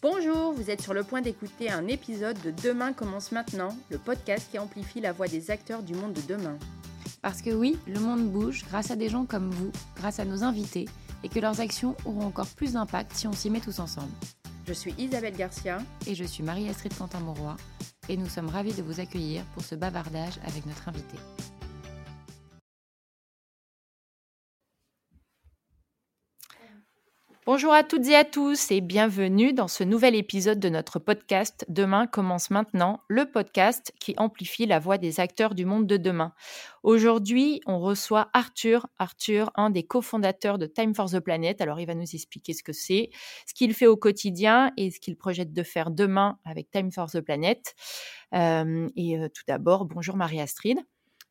Bonjour, vous êtes sur le point d'écouter un épisode de Demain commence maintenant, le podcast qui amplifie la voix des acteurs du monde de demain. Parce que oui, le monde bouge grâce à des gens comme vous, grâce à nos invités, et que leurs actions auront encore plus d'impact si on s'y met tous ensemble. Je suis Isabelle Garcia. Et je suis Marie-Astrid Quentin-Mauroy, et nous sommes ravis de vous accueillir pour ce bavardage avec notre invité. Bonjour à toutes et à tous et bienvenue dans ce nouvel épisode de notre podcast Demain commence maintenant, le podcast qui amplifie la voix des acteurs du monde de demain. Aujourd'hui, on reçoit Arthur, Arthur, un des cofondateurs de Time for the Planet. Alors, il va nous expliquer ce que c'est, ce qu'il fait au quotidien et ce qu'il projette de faire demain avec Time for the Planet. Euh, et euh, tout d'abord, bonjour Marie-Astrid.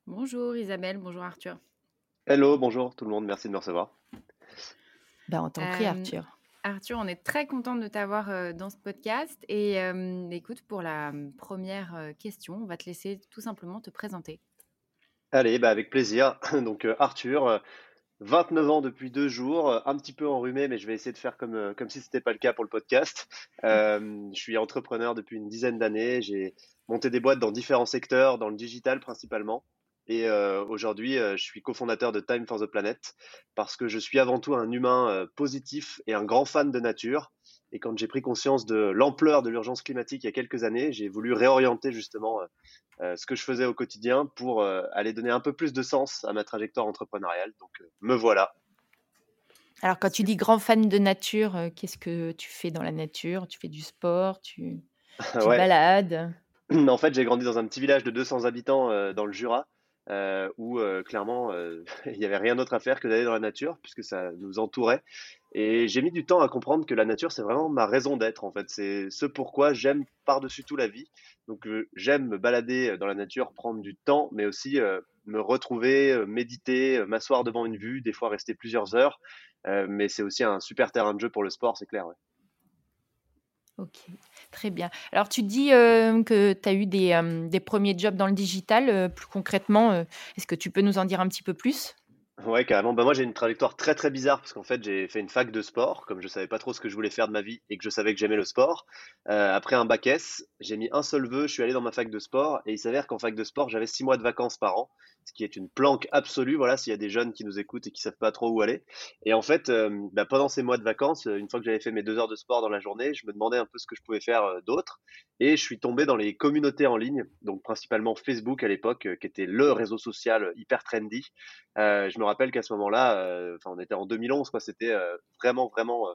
Bonjour Isabelle, bonjour Arthur. Hello, bonjour tout le monde, merci de me recevoir. Ben, on t'en prie, Arthur. Arthur, on est très content de t'avoir dans ce podcast. Et écoute, pour la première question, on va te laisser tout simplement te présenter. Allez, bah avec plaisir. Donc Arthur, 29 ans depuis deux jours, un petit peu enrhumé, mais je vais essayer de faire comme, comme si ce n'était pas le cas pour le podcast. je suis entrepreneur depuis une dizaine d'années. J'ai monté des boîtes dans différents secteurs, dans le digital principalement. Et euh, aujourd'hui, euh, je suis cofondateur de Time for the Planet parce que je suis avant tout un humain euh, positif et un grand fan de nature. Et quand j'ai pris conscience de l'ampleur de l'urgence climatique il y a quelques années, j'ai voulu réorienter justement ce que je faisais au quotidien pour aller donner un peu plus de sens à ma trajectoire entrepreneuriale. Donc me voilà. Alors quand tu dis grand fan de nature, qu'est-ce que tu fais dans la nature? Tu fais du sport Tu, tu balades? En fait, j'ai grandi dans un petit village de 200 habitants dans le Jura. Euh, où euh, clairement euh, il n'y avait rien d'autre à faire que d'aller dans la nature puisque ça nous entourait. Et j'ai mis du temps à comprendre que la nature c'est vraiment ma raison d'être en fait. C'est ce pourquoi j'aime par-dessus tout la vie. Donc j'aime me balader dans la nature, prendre du temps, mais aussi me retrouver, méditer, m'asseoir devant une vue, des fois rester plusieurs heures. mais c'est aussi un super terrain de jeu pour le sport, c'est clair. Ouais. Ok, très bien. Alors, tu dis euh, que tu as eu des, euh, des, premiers jobs dans le digital. Euh, plus concrètement, est-ce que tu peux nous en dire un petit peu plus? Ouais, carrément. Bah, moi, j'ai une trajectoire très très bizarre parce qu'en fait, j'ai fait une fac de sport, comme je savais pas trop ce que je voulais faire de ma vie et que je savais que j'aimais le sport. après un bac S, j'ai mis un seul vœu, je suis allé dans ma fac de sport et il s'avère qu'en fac de sport, j'avais six mois de vacances par an ce qui est une planque absolue. Voilà, s'il y a des jeunes qui nous écoutent et qui savent pas trop où aller. Et en fait, euh, bah, pendant ces mois de vacances, euh, une fois que j'avais fait mes deux heures de sport dans la journée, je me demandais un peu ce que je pouvais faire euh, d'autre. Et je suis tombé dans les communautés en ligne, donc principalement Facebook à l'époque, qui était le réseau social hyper trendy. je me rappelle qu'à ce moment-là, enfin, on était en 2011, quoi. C'était vraiment, vraiment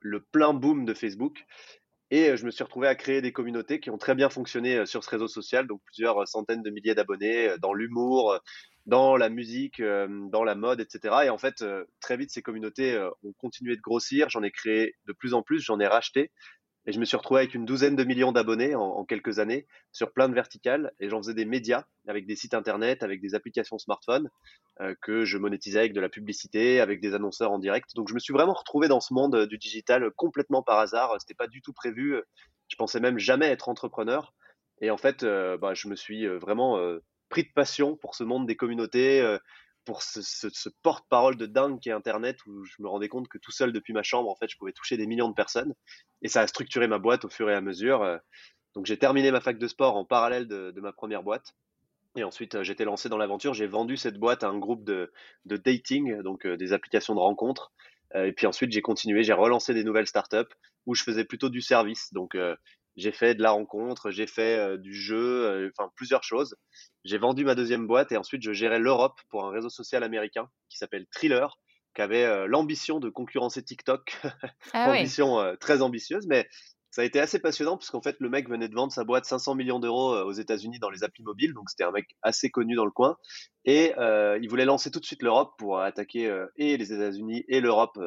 le plein boom de Facebook. Et je me suis retrouvé à créer des communautés qui ont très bien fonctionné sur ce réseau social, donc plusieurs centaines de milliers d'abonnés dans l'humour, dans la musique, dans la mode, etc. Et en fait, très vite, ces communautés ont continué de grossir. J'en ai créé de plus en plus, j'en ai racheté. Et je me suis retrouvé avec une douzaine de millions d'abonnés en, quelques années sur plein de verticales. Et j'en faisais des médias avec des sites internet, avec des applications smartphone euh, que je monétisais avec de la publicité, avec des annonceurs en direct. Donc je me suis vraiment retrouvé dans ce monde euh, du digital complètement par hasard. C'était pas du tout prévu. Je pensais même jamais être entrepreneur. Et en fait, euh, bah, je me suis vraiment pris de passion pour ce monde des communautés, pour ce, porte-parole de dingue qui est Internet, où je me rendais compte que tout seul depuis ma chambre, en fait, je pouvais toucher des millions de personnes. Et ça a structuré ma boîte au fur et à mesure. Euh. Donc j'ai terminé ma fac de sport en parallèle de, ma première boîte. Et ensuite, euh, j'étais lancé dans l'aventure. J'ai vendu cette boîte à un groupe de, dating, donc euh, des applications de rencontres. et puis ensuite, j'ai continué, j'ai relancé des nouvelles startups où je faisais plutôt du service. Donc j'ai fait de la rencontre, j'ai fait euh, du jeu, euh, enfin plusieurs choses. J'ai vendu ma deuxième boîte et ensuite je gérais l'Europe pour un réseau social américain qui s'appelle Thriller, qui avait euh, l'ambition de concurrencer TikTok. Ah ambition très ambitieuse, mais ça a été assez passionnant parce qu'en fait le mec venait de vendre sa boîte 500 millions d'euros aux États-Unis dans les applis mobiles, donc c'était un mec assez connu dans le coin et il voulait lancer tout de suite l'Europe pour attaquer et les États-Unis et l'Europe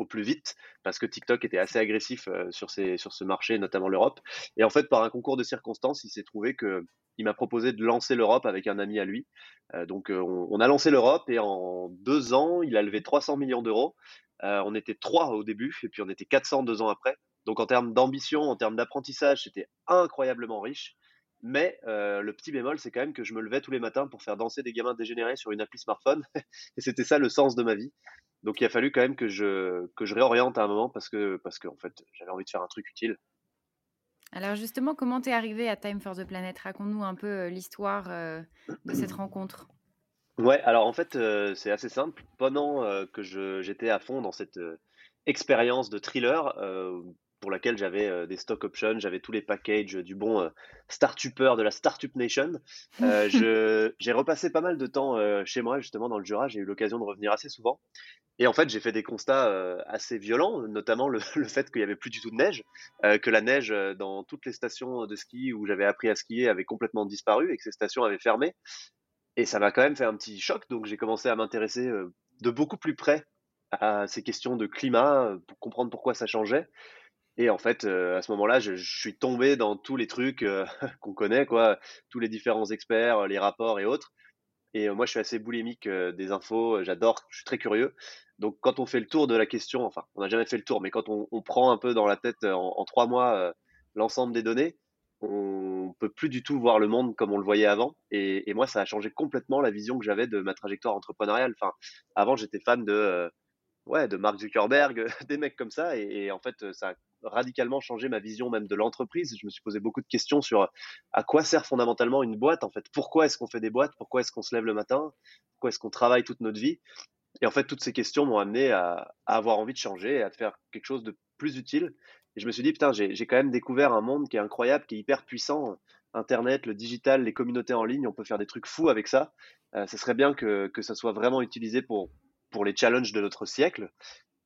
au plus vite parce que TikTok était assez agressif euh, sur, ce marché, notamment l'Europe. Et en fait, par un concours de circonstances, il s'est trouvé que il m'a proposé de lancer l'Europe avec un ami à lui. Euh, donc, euh, on, a lancé l'Europe et en deux ans, il a levé 300 millions d'euros. on était trois au début et puis on était 400 deux ans après. Donc, en termes d'ambition, en termes d'apprentissage, c'était incroyablement riche. Mais le petit bémol, c'est quand même que je me levais tous les matins pour faire danser des gamins dégénérés sur une appli smartphone. et c'était ça le sens de ma vie. Donc il a fallu quand même que je, que je réoriente à un moment parce que, parce que en fait, j'avais envie de faire un truc utile. Alors justement, comment t'es arrivé à Time for the Planet? Raconte-nous un peu l'histoire de cette rencontre. Ouais, alors en fait, c'est assez simple. Pendant que j'étais à fond dans cette expérience de thriller, pour laquelle j'avais euh, des stock options, j'avais tous les packages du bon euh, start-upper de la Startup Nation. Euh, j'ai repassé pas mal de temps chez moi, justement, dans le Jura. J'ai eu l'occasion de revenir assez souvent. Et en fait, j'ai fait des constats assez violents, notamment le, fait qu'il y avait plus du tout de neige, que la neige dans toutes les stations de ski où j'avais appris à skier avait complètement disparu et que ces stations avaient fermé. Et ça m'a quand même fait un petit choc. Donc, j'ai commencé à m'intéresser de beaucoup plus près à ces questions de climat pour comprendre pourquoi ça changeait. Et en fait, euh, à ce moment-là, je, suis tombé dans tous les trucs euh, qu'on connaît, quoi, tous les différents experts, les rapports et autres. Et euh, moi, je suis assez boulimique des infos, j'adore, je suis très curieux. Donc, quand on fait le tour de la question, enfin, on n'a jamais fait le tour, mais quand on, prend un peu dans la tête en, trois mois l'ensemble des données, on peut plus du tout voir le monde comme on le voyait avant. Et, et moi, ça a changé complètement la vision que j'avais de ma trajectoire entrepreneuriale. Enfin, avant, j'étais fan de ouais, de Mark Zuckerberg, des mecs comme ça. Et, en fait, ça a radicalement changé ma vision même de l'entreprise. Je me suis posé beaucoup de questions sur à quoi sert fondamentalement une boîte. En fait, pourquoi est-ce qu'on fait des boîtes? Pourquoi est-ce qu'on se lève le matin? Pourquoi est-ce qu'on travaille toute notre vie? Et en fait, toutes ces questions m'ont amené à, avoir envie de changer et à faire quelque chose de plus utile. Et je me suis dit, putain, j'ai quand même découvert un monde qui est incroyable, qui est hyper puissant. Internet, le digital, les communautés en ligne, on peut faire des trucs fous avec ça. Euh, ce serait bien que, que ça soit vraiment utilisé pour, pour les challenges de notre siècle.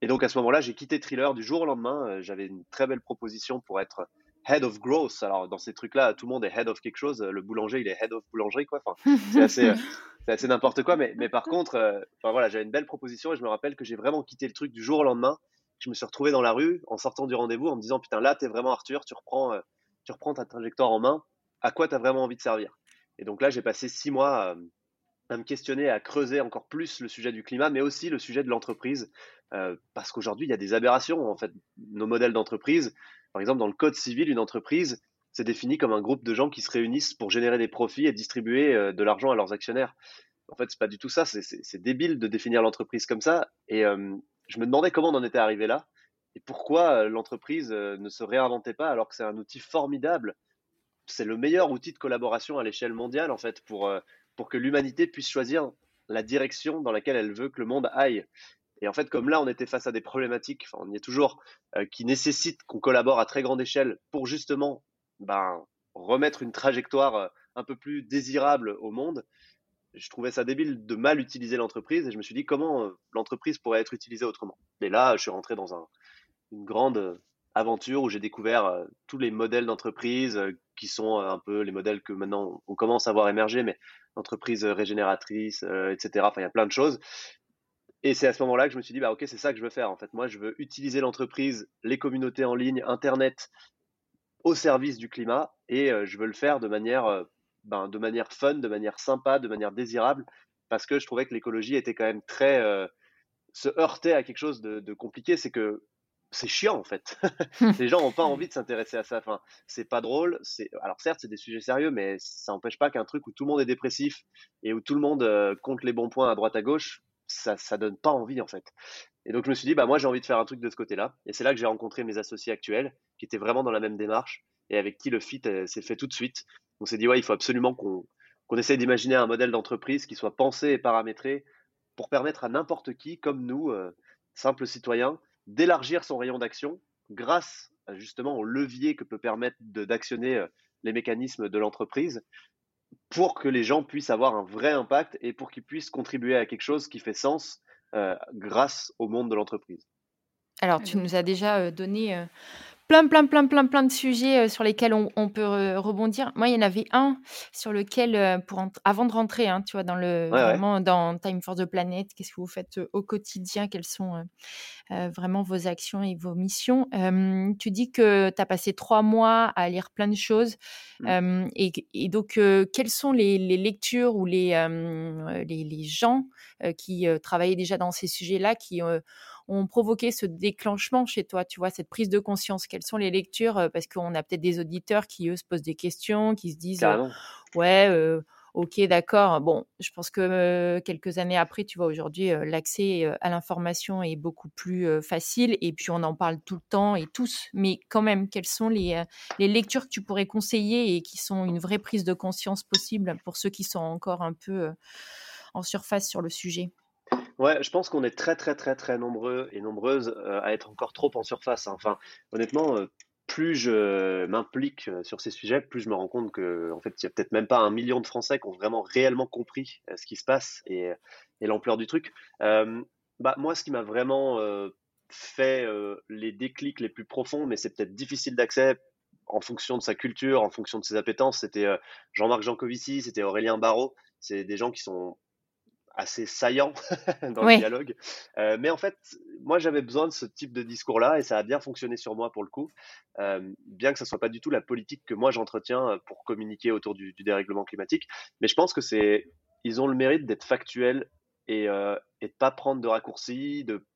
Et donc à ce moment-là, j'ai quitté Thriller du jour au lendemain. Euh, j'avais une très belle proposition pour être head of growth. Alors dans ces trucs-là, tout le monde est head of quelque chose. Le boulanger, il est head of boulangerie, quoi. Enfin, c'est assez, euh, assez n'importe quoi. Mais, mais par contre, euh, enfin voilà, j'avais une belle proposition et je me rappelle que j'ai vraiment quitté le truc du jour au lendemain. Je me suis retrouvé dans la rue en sortant du rendez-vous en me disant putain là t'es vraiment Arthur, tu reprends, tu reprends ta trajectoire en main. À quoi t'as vraiment envie de servir? Et donc là, j'ai passé six mois à me questionner, à creuser encore plus le sujet du climat, mais aussi le sujet de l'entreprise, euh, parce qu'aujourd'hui, il y a des aberrations, en fait. Nos modèles d'entreprise, par exemple, dans le code civil, une entreprise, c'est défini comme un groupe de gens qui se réunissent pour générer des profits et distribuer euh, de l'argent à leurs actionnaires. En fait, c'est pas du tout ça, c'est débile de définir l'entreprise comme ça. Et euh, je me demandais comment on en était arrivé là, et pourquoi l'entreprise ne se réinventait pas alors que c'est un outil formidable. C'est le meilleur outil de collaboration à l'échelle mondiale, en fait, pour pour que l'humanité puisse choisir la direction dans laquelle elle veut que le monde aille. Et en fait, comme là, on était face à des problématiques, enfin, on y est toujours, euh, qui nécessitent qu'on collabore à très grande échelle pour justement ben, remettre une trajectoire euh, un peu plus désirable au monde. Je trouvais ça débile de mal utiliser l'entreprise et je me suis dit comment euh, l'entreprise pourrait être utilisée autrement. Et là, je suis rentré dans un, une grande aventure où j'ai découvert tous les modèles d'entreprise qui sont un peu les modèles que maintenant on commence à voir émerger, mais entreprise régénératrice, etc. Enfin, il y a plein de choses. Et c'est à ce moment-là que je me suis dit, bah ok, c'est ça que je veux faire. En fait, moi, je veux utiliser l'entreprise, les communautés en ligne, Internet, au service du climat, et je veux le faire de manière, ben, de manière fun, de manière sympa, de manière désirable, parce que je trouvais que l'écologie était quand même très se heurter à quelque chose de, de compliqué. C'est que c'est chiant en fait. les gens n'ont pas envie de s'intéresser à ça. Enfin, c'est pas drôle. C'est alors certes c'est des sujets sérieux, mais ça n'empêche pas qu'un truc où tout le monde est dépressif et où tout le monde euh, compte les bons points à droite à gauche, ça ça donne pas envie en fait. Et donc je me suis dit bah moi j'ai envie de faire un truc de ce côté-là. Et c'est là que j'ai rencontré mes associés actuels qui étaient vraiment dans la même démarche et avec qui le fit euh, s'est fait tout de suite. On s'est dit ouais il faut absolument qu'on qu'on essaye d'imaginer un modèle d'entreprise qui soit pensé et paramétré pour permettre à n'importe qui comme nous euh, simples citoyens d'élargir son rayon d'action grâce justement au levier que peut permettre d'actionner euh, les mécanismes de l'entreprise pour que les gens puissent avoir un vrai impact et pour qu'ils puissent contribuer à quelque chose qui fait sens euh, grâce au monde de l'entreprise. Alors, tu nous as déjà euh, donné plein, plein, plein, plein, plein de sujets sur lesquels on, peut rebondir. Moi, il y en avait un sur lequel, pour avant de rentrer, hein, tu vois, dans le vraiment dans Time for the Planet, qu'est-ce que vous faites au quotidien, quelles sont vraiment vos actions et vos missions. tu dis que tu as passé trois mois à lire plein de choses. Mmh. Et, donc, quelles sont les, lectures ou les, les, les, gens qui travaillaient déjà dans ces sujets-là qui ont provoqué ce déclenchement chez toi, tu vois, cette prise de conscience Quelles sont les lectures Parce qu'on a peut-être des auditeurs qui, eux, se posent des questions, qui se disent, ouais, ok, d'accord. Bon, je pense que quelques années après, tu vois, aujourd'hui, l'accès à l'information est beaucoup plus facile et puis on en parle tout le temps et tous. Mais quand même, quelles sont les, lectures que tu pourrais conseiller et qui sont une vraie prise de conscience possible pour ceux qui sont encore un peu en surface sur le sujet? Ouais, je pense qu'on est très très très très nombreux et nombreuses à être encore trop en surface. Hein. Enfin, honnêtement, plus je m'implique sur ces sujets, plus je me rends compte que, en fait, il y a peut-être même pas un million de Français qui ont vraiment réellement compris ce qui se passe et, l'ampleur du truc. bah, moi, ce qui m'a vraiment fait les déclics les plus profonds, mais c'est peut-être difficile d'accès en fonction de sa culture, en fonction de ses appétences, c'était Jean-Marc Jancovici, c'était Aurélien Barraud. C'est des gens qui sont assez saillant dans le dialogue. Euh, mais en fait, moi, j'avais besoin de ce type de discours-là et ça a bien fonctionné sur moi pour le coup. Euh, bien que ce soit pas du tout la politique que moi j'entretiens euh, pour communiquer autour du, dérèglement climatique. Mais je pense que c'est, ils ont le mérite d'être factuels et, euh, et de pas prendre de raccourcis. De,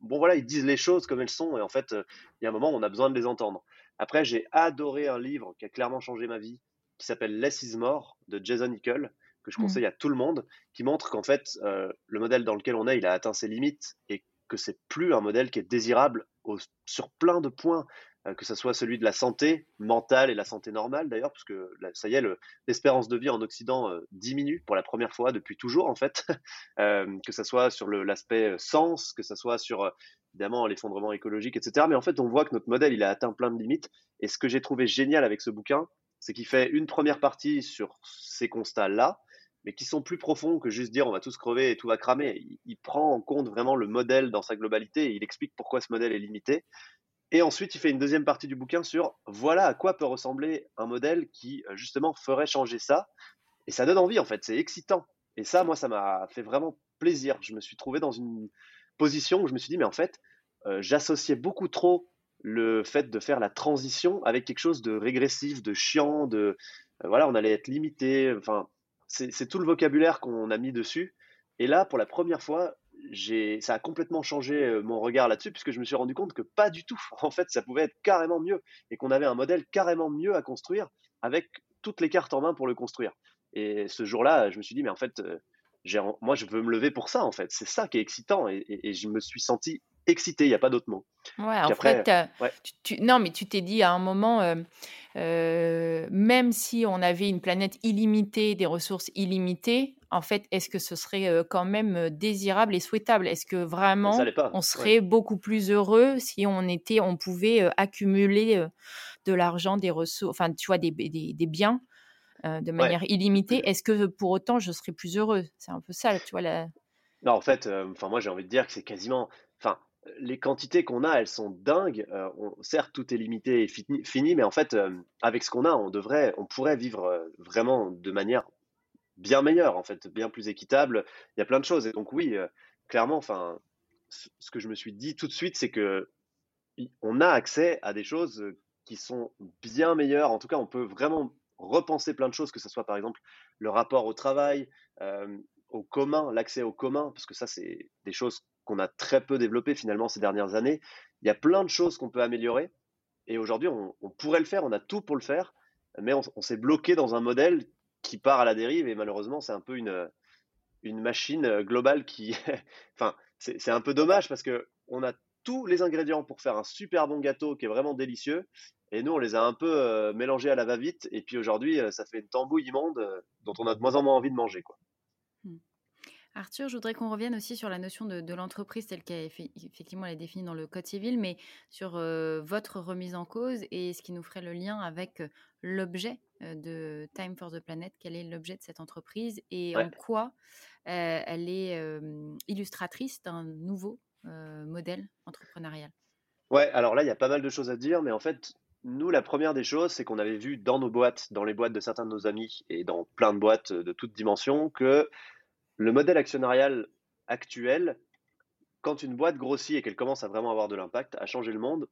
bon voilà, ils disent les choses comme elles sont et en fait, il y a un moment où on a besoin de les entendre. Après, j'ai adoré un livre qui a clairement changé ma vie, qui s'appelle Less is More de Jason Hickel que je mmh. conseille à tout le monde, qui montre qu'en fait, euh, le modèle dans lequel on est, il a atteint ses limites et que c'est plus un modèle qui est désirable sur plein de points, euh, que ce soit celui de la santé mentale et la santé normale d'ailleurs, parce que ça y est, l'espérance de vie en Occident euh, diminue pour la première fois depuis toujours en fait, que ce soit sur l'aspect sens, que ce soit sur évidemment l'effondrement écologique, etc. Mais en fait, on voit que notre modèle, il a atteint plein de limites. Et ce que j'ai trouvé génial avec ce bouquin, c'est qu'il fait une première partie sur ces constats-là, mais qui sont plus profonds que juste dire on va tous crever et tout va cramer. Il, prend en compte vraiment le modèle dans sa globalité et il explique pourquoi ce modèle est limité. Et ensuite, il fait une deuxième partie du bouquin sur voilà à quoi peut ressembler un modèle qui euh, justement ferait changer ça. Et ça donne envie en fait, c'est excitant. Et ça, moi, ça m'a fait vraiment plaisir. Je me suis trouvé dans une position où je me suis dit mais en fait, euh, j'associais beaucoup trop le fait de faire la transition avec quelque chose de régressif, de chiant, de euh, voilà, on allait être limité. Enfin, c'est tout le vocabulaire qu'on a mis dessus. Et là, pour la première fois, ça a complètement changé euh, mon regard là-dessus, puisque je me suis rendu compte que pas du tout. En fait, ça pouvait être carrément mieux et qu'on avait un modèle carrément mieux à construire avec toutes les cartes en main pour le construire. Et ce jour-là, je me suis dit, mais en fait, euh, moi, je veux me lever pour ça, en fait. C'est ça qui est excitant. et, je me suis senti excité, il n'y a pas d'autre mot. Ouais, en fait, Tu, non, mais tu t'es dit à un moment, euh, euh, même si on avait une planète illimitée, des ressources illimitées, en fait, est-ce que ce serait euh, quand même désirable et souhaitable? Est-ce que vraiment on serait beaucoup plus heureux si on était, on pouvait accumuler de l'argent, des ressources, enfin, tu vois, des, des, biens de manière illimitée? Est-ce que pour autant je serais plus heureux? C'est un peu ça, tu vois. La... Non, en fait, enfin, moi j'ai envie de dire que c'est quasiment, enfin, les quantités qu'on a, elles sont dingues. Euh, certes, tout est limité et fini, mais en fait, euh, avec ce qu'on a, on devrait, on pourrait vivre euh, vraiment de manière bien meilleure, en fait, bien plus équitable. Il y a plein de choses. Et donc oui, clairement, enfin, ce que je me suis dit tout de suite, c'est que on a accès à des choses qui sont bien meilleures. En tout cas, on peut vraiment repenser plein de choses, que ce soit par exemple le rapport au travail, au commun, l'accès au commun, parce que ça, c'est des choses qu'on a très peu développé finalement ces dernières années. Il y a plein de choses qu'on peut améliorer. Et aujourd'hui, on, pourrait le faire, on a tout pour le faire, mais on, s'est bloqué dans un modèle qui part à la dérive. Et malheureusement, c'est un peu une, machine globale qui. enfin, c'est un peu dommage parce que on a tous les ingrédients pour faire un super bon gâteau qui est vraiment délicieux. Et nous, on les a un peu euh, mélangés à la va-vite. Et puis aujourd'hui, euh, ça fait une tambouille immonde euh, dont on a de moins en moins envie de manger. Quoi. Arthur, je voudrais qu'on revienne aussi sur la notion de, l'entreprise telle qu'elle effectivement elle est définie dans le Code civil, mais sur votre remise en cause et ce qui nous ferait le lien avec l'objet de Time for the Planet. Quel est l'objet de cette entreprise et en quoi elle est illustratrice d'un nouveau modèle entrepreneurial? Ouais, alors là, il y a pas mal de choses à dire, mais en fait, nous, la première des choses, c'est qu'on avait vu dans nos boîtes, dans les boîtes de certains de nos amis et dans plein de boîtes de toutes dimensions, que le modèle actionnarial actuel, quand une boîte grossit et qu'elle commence à vraiment avoir de l'impact, à changer le monde,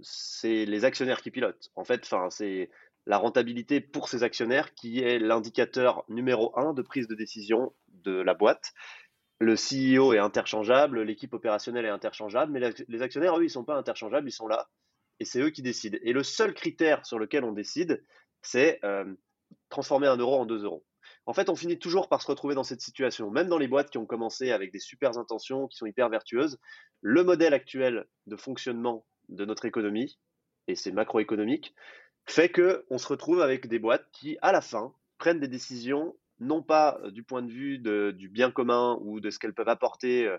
c'est les actionnaires qui pilotent. En fait, c'est la rentabilité pour ces actionnaires qui est l'indicateur numéro un de prise de décision de la boîte. Le CEO est interchangeable, l'équipe opérationnelle est interchangeable, mais les actionnaires, eux, ils ne sont pas interchangeables, ils sont là, et c'est eux qui décident. Et le seul critère sur lequel on décide, c'est euh, transformer un euro en deux euros. En fait, on finit toujours par se retrouver dans cette situation. Même dans les boîtes qui ont commencé avec des super intentions, qui sont hyper vertueuses, le modèle actuel de fonctionnement de notre économie, et c'est macroéconomique, fait qu'on se retrouve avec des boîtes qui, à la fin, prennent des décisions, non pas euh, du point de vue du bien commun ou de ce qu'elles peuvent apporter, euh,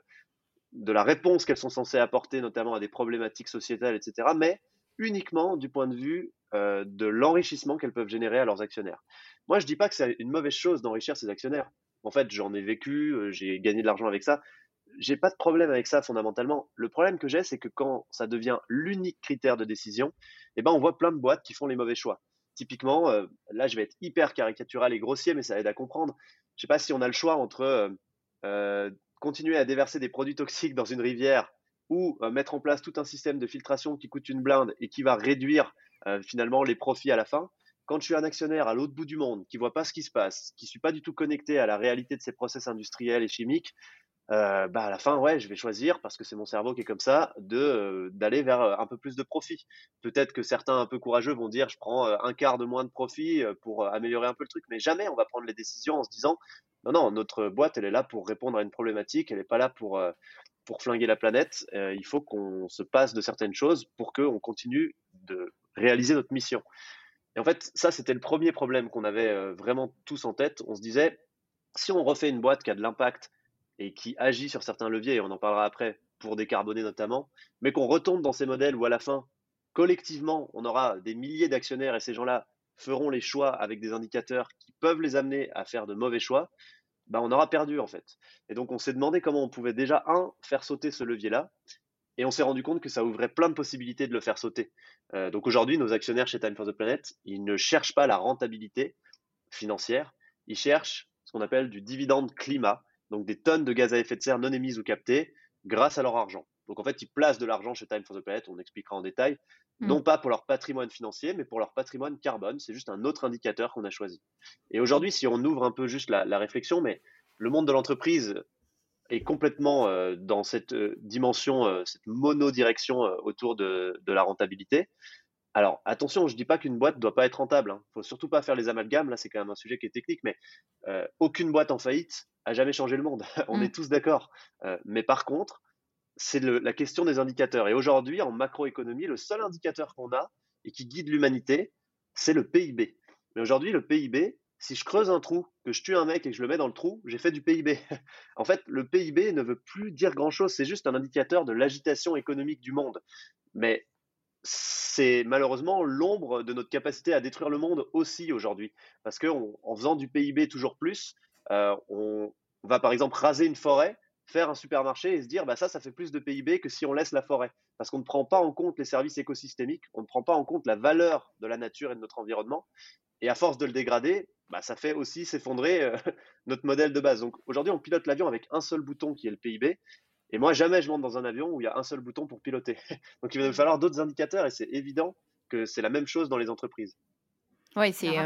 de la réponse qu'elles sont censées apporter, notamment à des problématiques sociétales, etc., mais uniquement du point de vue euh, de l'enrichissement qu'elles peuvent générer à leurs actionnaires. Moi, je ne dis pas que c'est une mauvaise chose d'enrichir ses actionnaires. En fait, j'en ai vécu, j'ai gagné de l'argent avec ça. J'ai pas de problème avec ça fondamentalement. Le problème que j'ai, c'est que quand ça devient l'unique critère de décision, eh ben, on voit plein de boîtes qui font les mauvais choix. Typiquement, euh, là, je vais être hyper caricatural et grossier, mais ça aide à comprendre. Je sais pas si on a le choix entre euh, euh, continuer à déverser des produits toxiques dans une rivière ou mettre en place tout un système de filtration qui coûte une blinde et qui va réduire finalement les profits à la fin. Quand je suis un actionnaire à l'autre bout du monde, qui voit pas ce qui se passe, qui suis pas du tout connecté à la réalité de ces process industriels et chimiques, euh, bah à la fin, ouais, je vais choisir parce que c'est mon cerveau qui est comme ça, de euh, d'aller vers euh, un peu plus de profit. Peut-être que certains un peu courageux vont dire, je prends un quart de moins de profit pour améliorer un peu le truc, mais jamais on va prendre les décisions en se disant, non, non, notre boîte, elle est là pour répondre à une problématique, elle n'est pas là pour pour flinguer la planète. il faut qu'on se passe de certaines choses pour qu'on continue de réaliser notre mission. Et en fait, ça, c'était le premier problème qu'on avait vraiment tous en tête. On se disait, si on refait une boîte qui a de l'impact et qui agit sur certains leviers, et on en parlera après, pour décarboner notamment, mais qu'on retombe dans ces modèles où à la fin, collectivement, on aura des milliers d'actionnaires et ces gens-là feront les choix avec des indicateurs qui peuvent les amener à faire de mauvais choix, bah on aura perdu en fait. Et donc on s'est demandé comment on pouvait déjà, un, faire sauter ce levier-là, et on s'est rendu compte que ça ouvrait plein de possibilités de le faire sauter. Euh, donc aujourd'hui, nos actionnaires chez Time for the Planet, ils ne cherchent pas la rentabilité financière, ils cherchent ce qu'on appelle du dividende climat, donc des tonnes de gaz à effet de serre non émises ou captées grâce à leur argent. Donc en fait, ils placent de l'argent chez Time for the Planet, on expliquera en détail, hmm. non pas pour leur patrimoine financier, mais pour leur patrimoine carbone. C'est juste un autre indicateur qu'on a choisi. Et aujourd'hui, si on ouvre un peu juste la, réflexion, mais le monde de l'entreprise est complètement euh, dans cette euh, dimension, euh, cette monodirection autour de, la rentabilité. Alors attention, je ne dis pas qu'une boîte ne doit pas être rentable. Il hein. ne faut surtout pas faire les amalgames. Là, c'est quand même un sujet qui est technique, mais aucune boîte en faillite a jamais changé le monde. On est mm. tous d'accord. Mais par contre, c'est la question des indicateurs. Et aujourd'hui, en macroéconomie, le seul indicateur qu'on a et qui guide l'humanité, c'est le PIB. Mais aujourd'hui, le PIB, si je creuse un trou, que je tue un mec et que je le mets dans le trou, j'ai fait du PIB. en fait, le PIB ne veut plus dire grand-chose, c'est juste un indicateur de l'agitation économique du monde. Mais c'est malheureusement l'ombre de notre capacité à détruire le monde aussi aujourd'hui. Parce qu'en faisant du PIB toujours plus, euh, on, va par exemple raser une forêt, faire un supermarché et se dire bah ça, ça fait plus de PIB que si on laisse la forêt. Parce qu'on ne prend pas en compte les services écosystémiques, on ne prend pas en compte la valeur de la nature et de notre environnement. Et à force de le dégrader, bah, ça fait aussi s'effondrer euh, notre modèle de base. Donc aujourd'hui, on pilote l'avion avec un seul bouton qui est le PIB. Et moi, jamais je monte dans un avion où il y a un seul bouton pour piloter. Donc il va nous falloir d'autres indicateurs et c'est évident que c'est la même chose dans les entreprises. Oui, c'est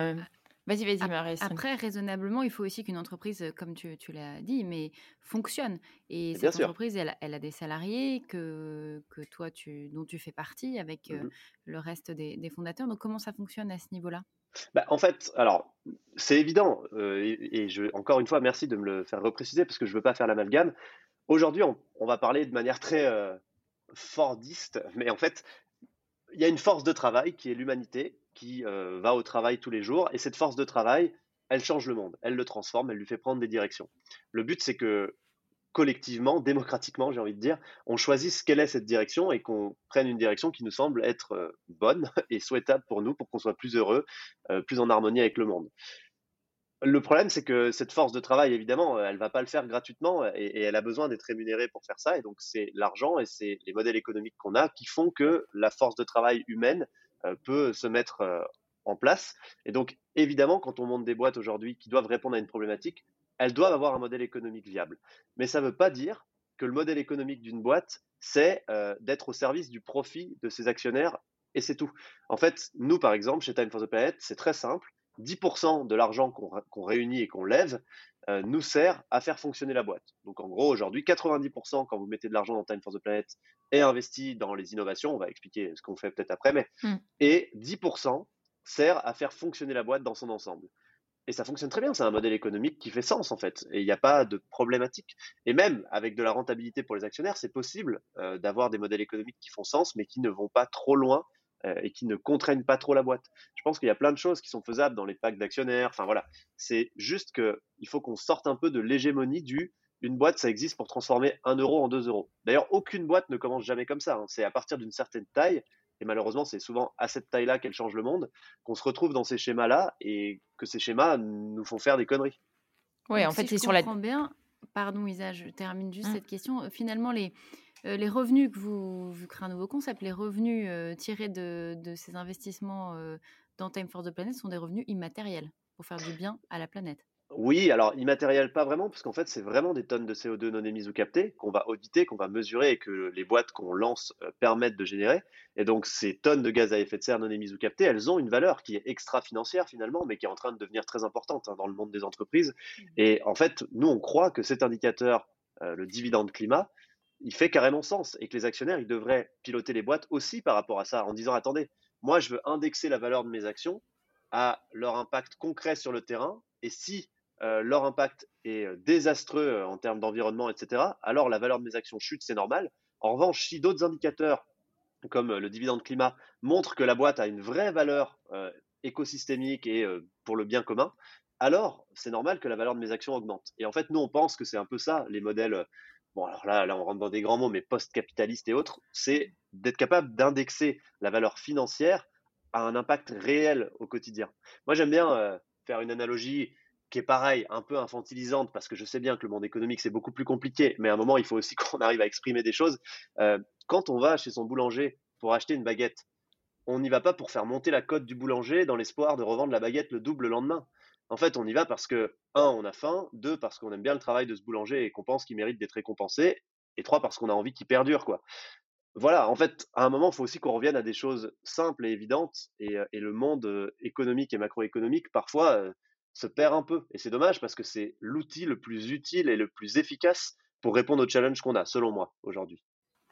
Vas-y, vas-y, Marie. Après, raisonnablement, il faut aussi qu'une entreprise, comme tu, l'as dit, mais fonctionne. Et cette entreprise, elle, a des salariés que, que toi, tu, dont tu fais partie avec mmh le reste des, fondateurs. Donc, comment ça fonctionne à ce niveau-là? Bah, en fait, alors, c'est évident, et, je, encore une fois, merci de me le faire repréciser parce que je ne veux pas faire l'amalgame. Aujourd'hui, on, va parler de manière très fordiste, mais en fait, il y a une force de travail qui est l'humanité, qui euh, va au travail tous les jours. Et cette force de travail, elle change le monde, elle le transforme, elle lui fait prendre des directions. Le but, c'est que collectivement, démocratiquement, j'ai envie de dire, on choisisse quelle est cette direction et qu'on prenne une direction qui nous semble être euh, bonne et souhaitable pour nous, pour qu'on soit plus heureux, euh, plus en harmonie avec le monde. Le problème, c'est que cette force de travail, évidemment, elle va pas le faire gratuitement et, elle a besoin d'être rémunérée pour faire ça. Et donc, c'est l'argent et c'est les modèles économiques qu'on a qui font que la force de travail humaine euh, peut se mettre euh, en place. Et donc, évidemment, quand on monte des boîtes aujourd'hui qui doivent répondre à une problématique, elles doivent avoir un modèle économique viable. Mais ça ne veut pas dire que le modèle économique d'une boîte, c'est euh, d'être au service du profit de ses actionnaires et c'est tout. En fait, nous, par exemple, chez Time for the Planet, c'est très simple. 10% de l'argent qu'on réunit et qu'on lève, euh, nous sert à faire fonctionner la boîte. Donc en gros, aujourd'hui, 90% quand vous mettez de l'argent dans Time for the Planet est investi dans les innovations, on va expliquer ce qu'on fait peut-être après, mais hmm. et 10% sert à faire fonctionner la boîte dans son ensemble. Et ça fonctionne très bien, c'est un modèle économique qui fait sens en fait, et il n'y a pas de problématique. Et même avec de la rentabilité pour les actionnaires, c'est possible euh, d'avoir des modèles économiques qui font sens, mais qui ne vont pas trop loin euh, et qui ne contraignent pas trop la boîte. Je pense qu'il y a plein de choses qui sont faisables dans les packs d'actionnaires. Enfin voilà, c'est juste qu'il faut qu'on sorte un peu de l'hégémonie du une boîte, ça existe pour transformer un euro en deux euros. D'ailleurs, aucune boîte ne commence jamais comme ça. Hein. C'est à partir d'une certaine taille, et malheureusement, c'est souvent à cette taille-là qu'elle change le monde, qu'on se retrouve dans ces schémas-là et que ces schémas nous font faire des conneries. Oui, en fait, c'est sur la. bien. Pardon, Isa, je termine juste mmh. cette question. Finalement, les, euh, les revenus que vous, vu créez un nouveau concept, les revenus euh, tirés de, ces investissements euh, dans Time for the Planet sont des revenus immatériels pour faire du bien à la planète. Oui, alors immatériel, pas vraiment, parce qu'en fait, c'est vraiment des tonnes de CO2 non émises ou captées qu'on va auditer, qu'on va mesurer et que les boîtes qu'on lance permettent de générer. Et donc, ces tonnes de gaz à effet de serre non émises ou captées, elles ont une valeur qui est extra-financière finalement, mais qui est en train de devenir très importante hein, dans le monde des entreprises. Mmh. Et en fait, nous, on croit que cet indicateur, le dividende climat, il fait carrément sens et que les actionnaires, ils devraient piloter les boîtes aussi par rapport à ça en disant attendez, moi je veux indexer la valeur de mes actions à leur impact concret sur le terrain et si euh, leur impact est euh, désastreux euh, en termes d'environnement, etc., alors la valeur de mes actions chute, c'est normal. En revanche, si d'autres indicateurs comme le dividende climat montrent que la boîte a une vraie valeur écosystémique et pour le bien commun, alors c'est normal que la valeur de mes actions augmente. Et en fait, nous, on pense que c'est un peu ça, les modèles bon alors là, là on rentre dans des grands mots, mais post-capitaliste et autres, c'est d'être capable d'indexer la valeur financière à un impact réel au quotidien. Moi j'aime bien faire une analogie qui est pareil, un peu infantilisante, parce que je sais bien que le monde économique c'est beaucoup plus compliqué, mais à un moment il faut aussi qu'on arrive à exprimer des choses. Euh, quand on va chez son boulanger pour acheter une baguette, on n'y va pas pour faire monter la cote du boulanger dans l'espoir de revendre la baguette le double le lendemain. En fait, on y va parce que, un, on a faim, deux, parce qu'on aime bien le travail de ce boulanger et qu'on pense qu'il mérite d'être récompensé, et trois, parce qu'on a envie qu'il perdure, quoi. Voilà, en fait, à un moment, il faut aussi qu'on revienne à des choses simples et évidentes, et, euh, le monde euh, économique et macroéconomique, parfois, se perd un peu. Et c'est dommage parce que c'est l'outil le plus utile et le plus efficace pour répondre aux challenges qu'on a, selon moi, aujourd'hui.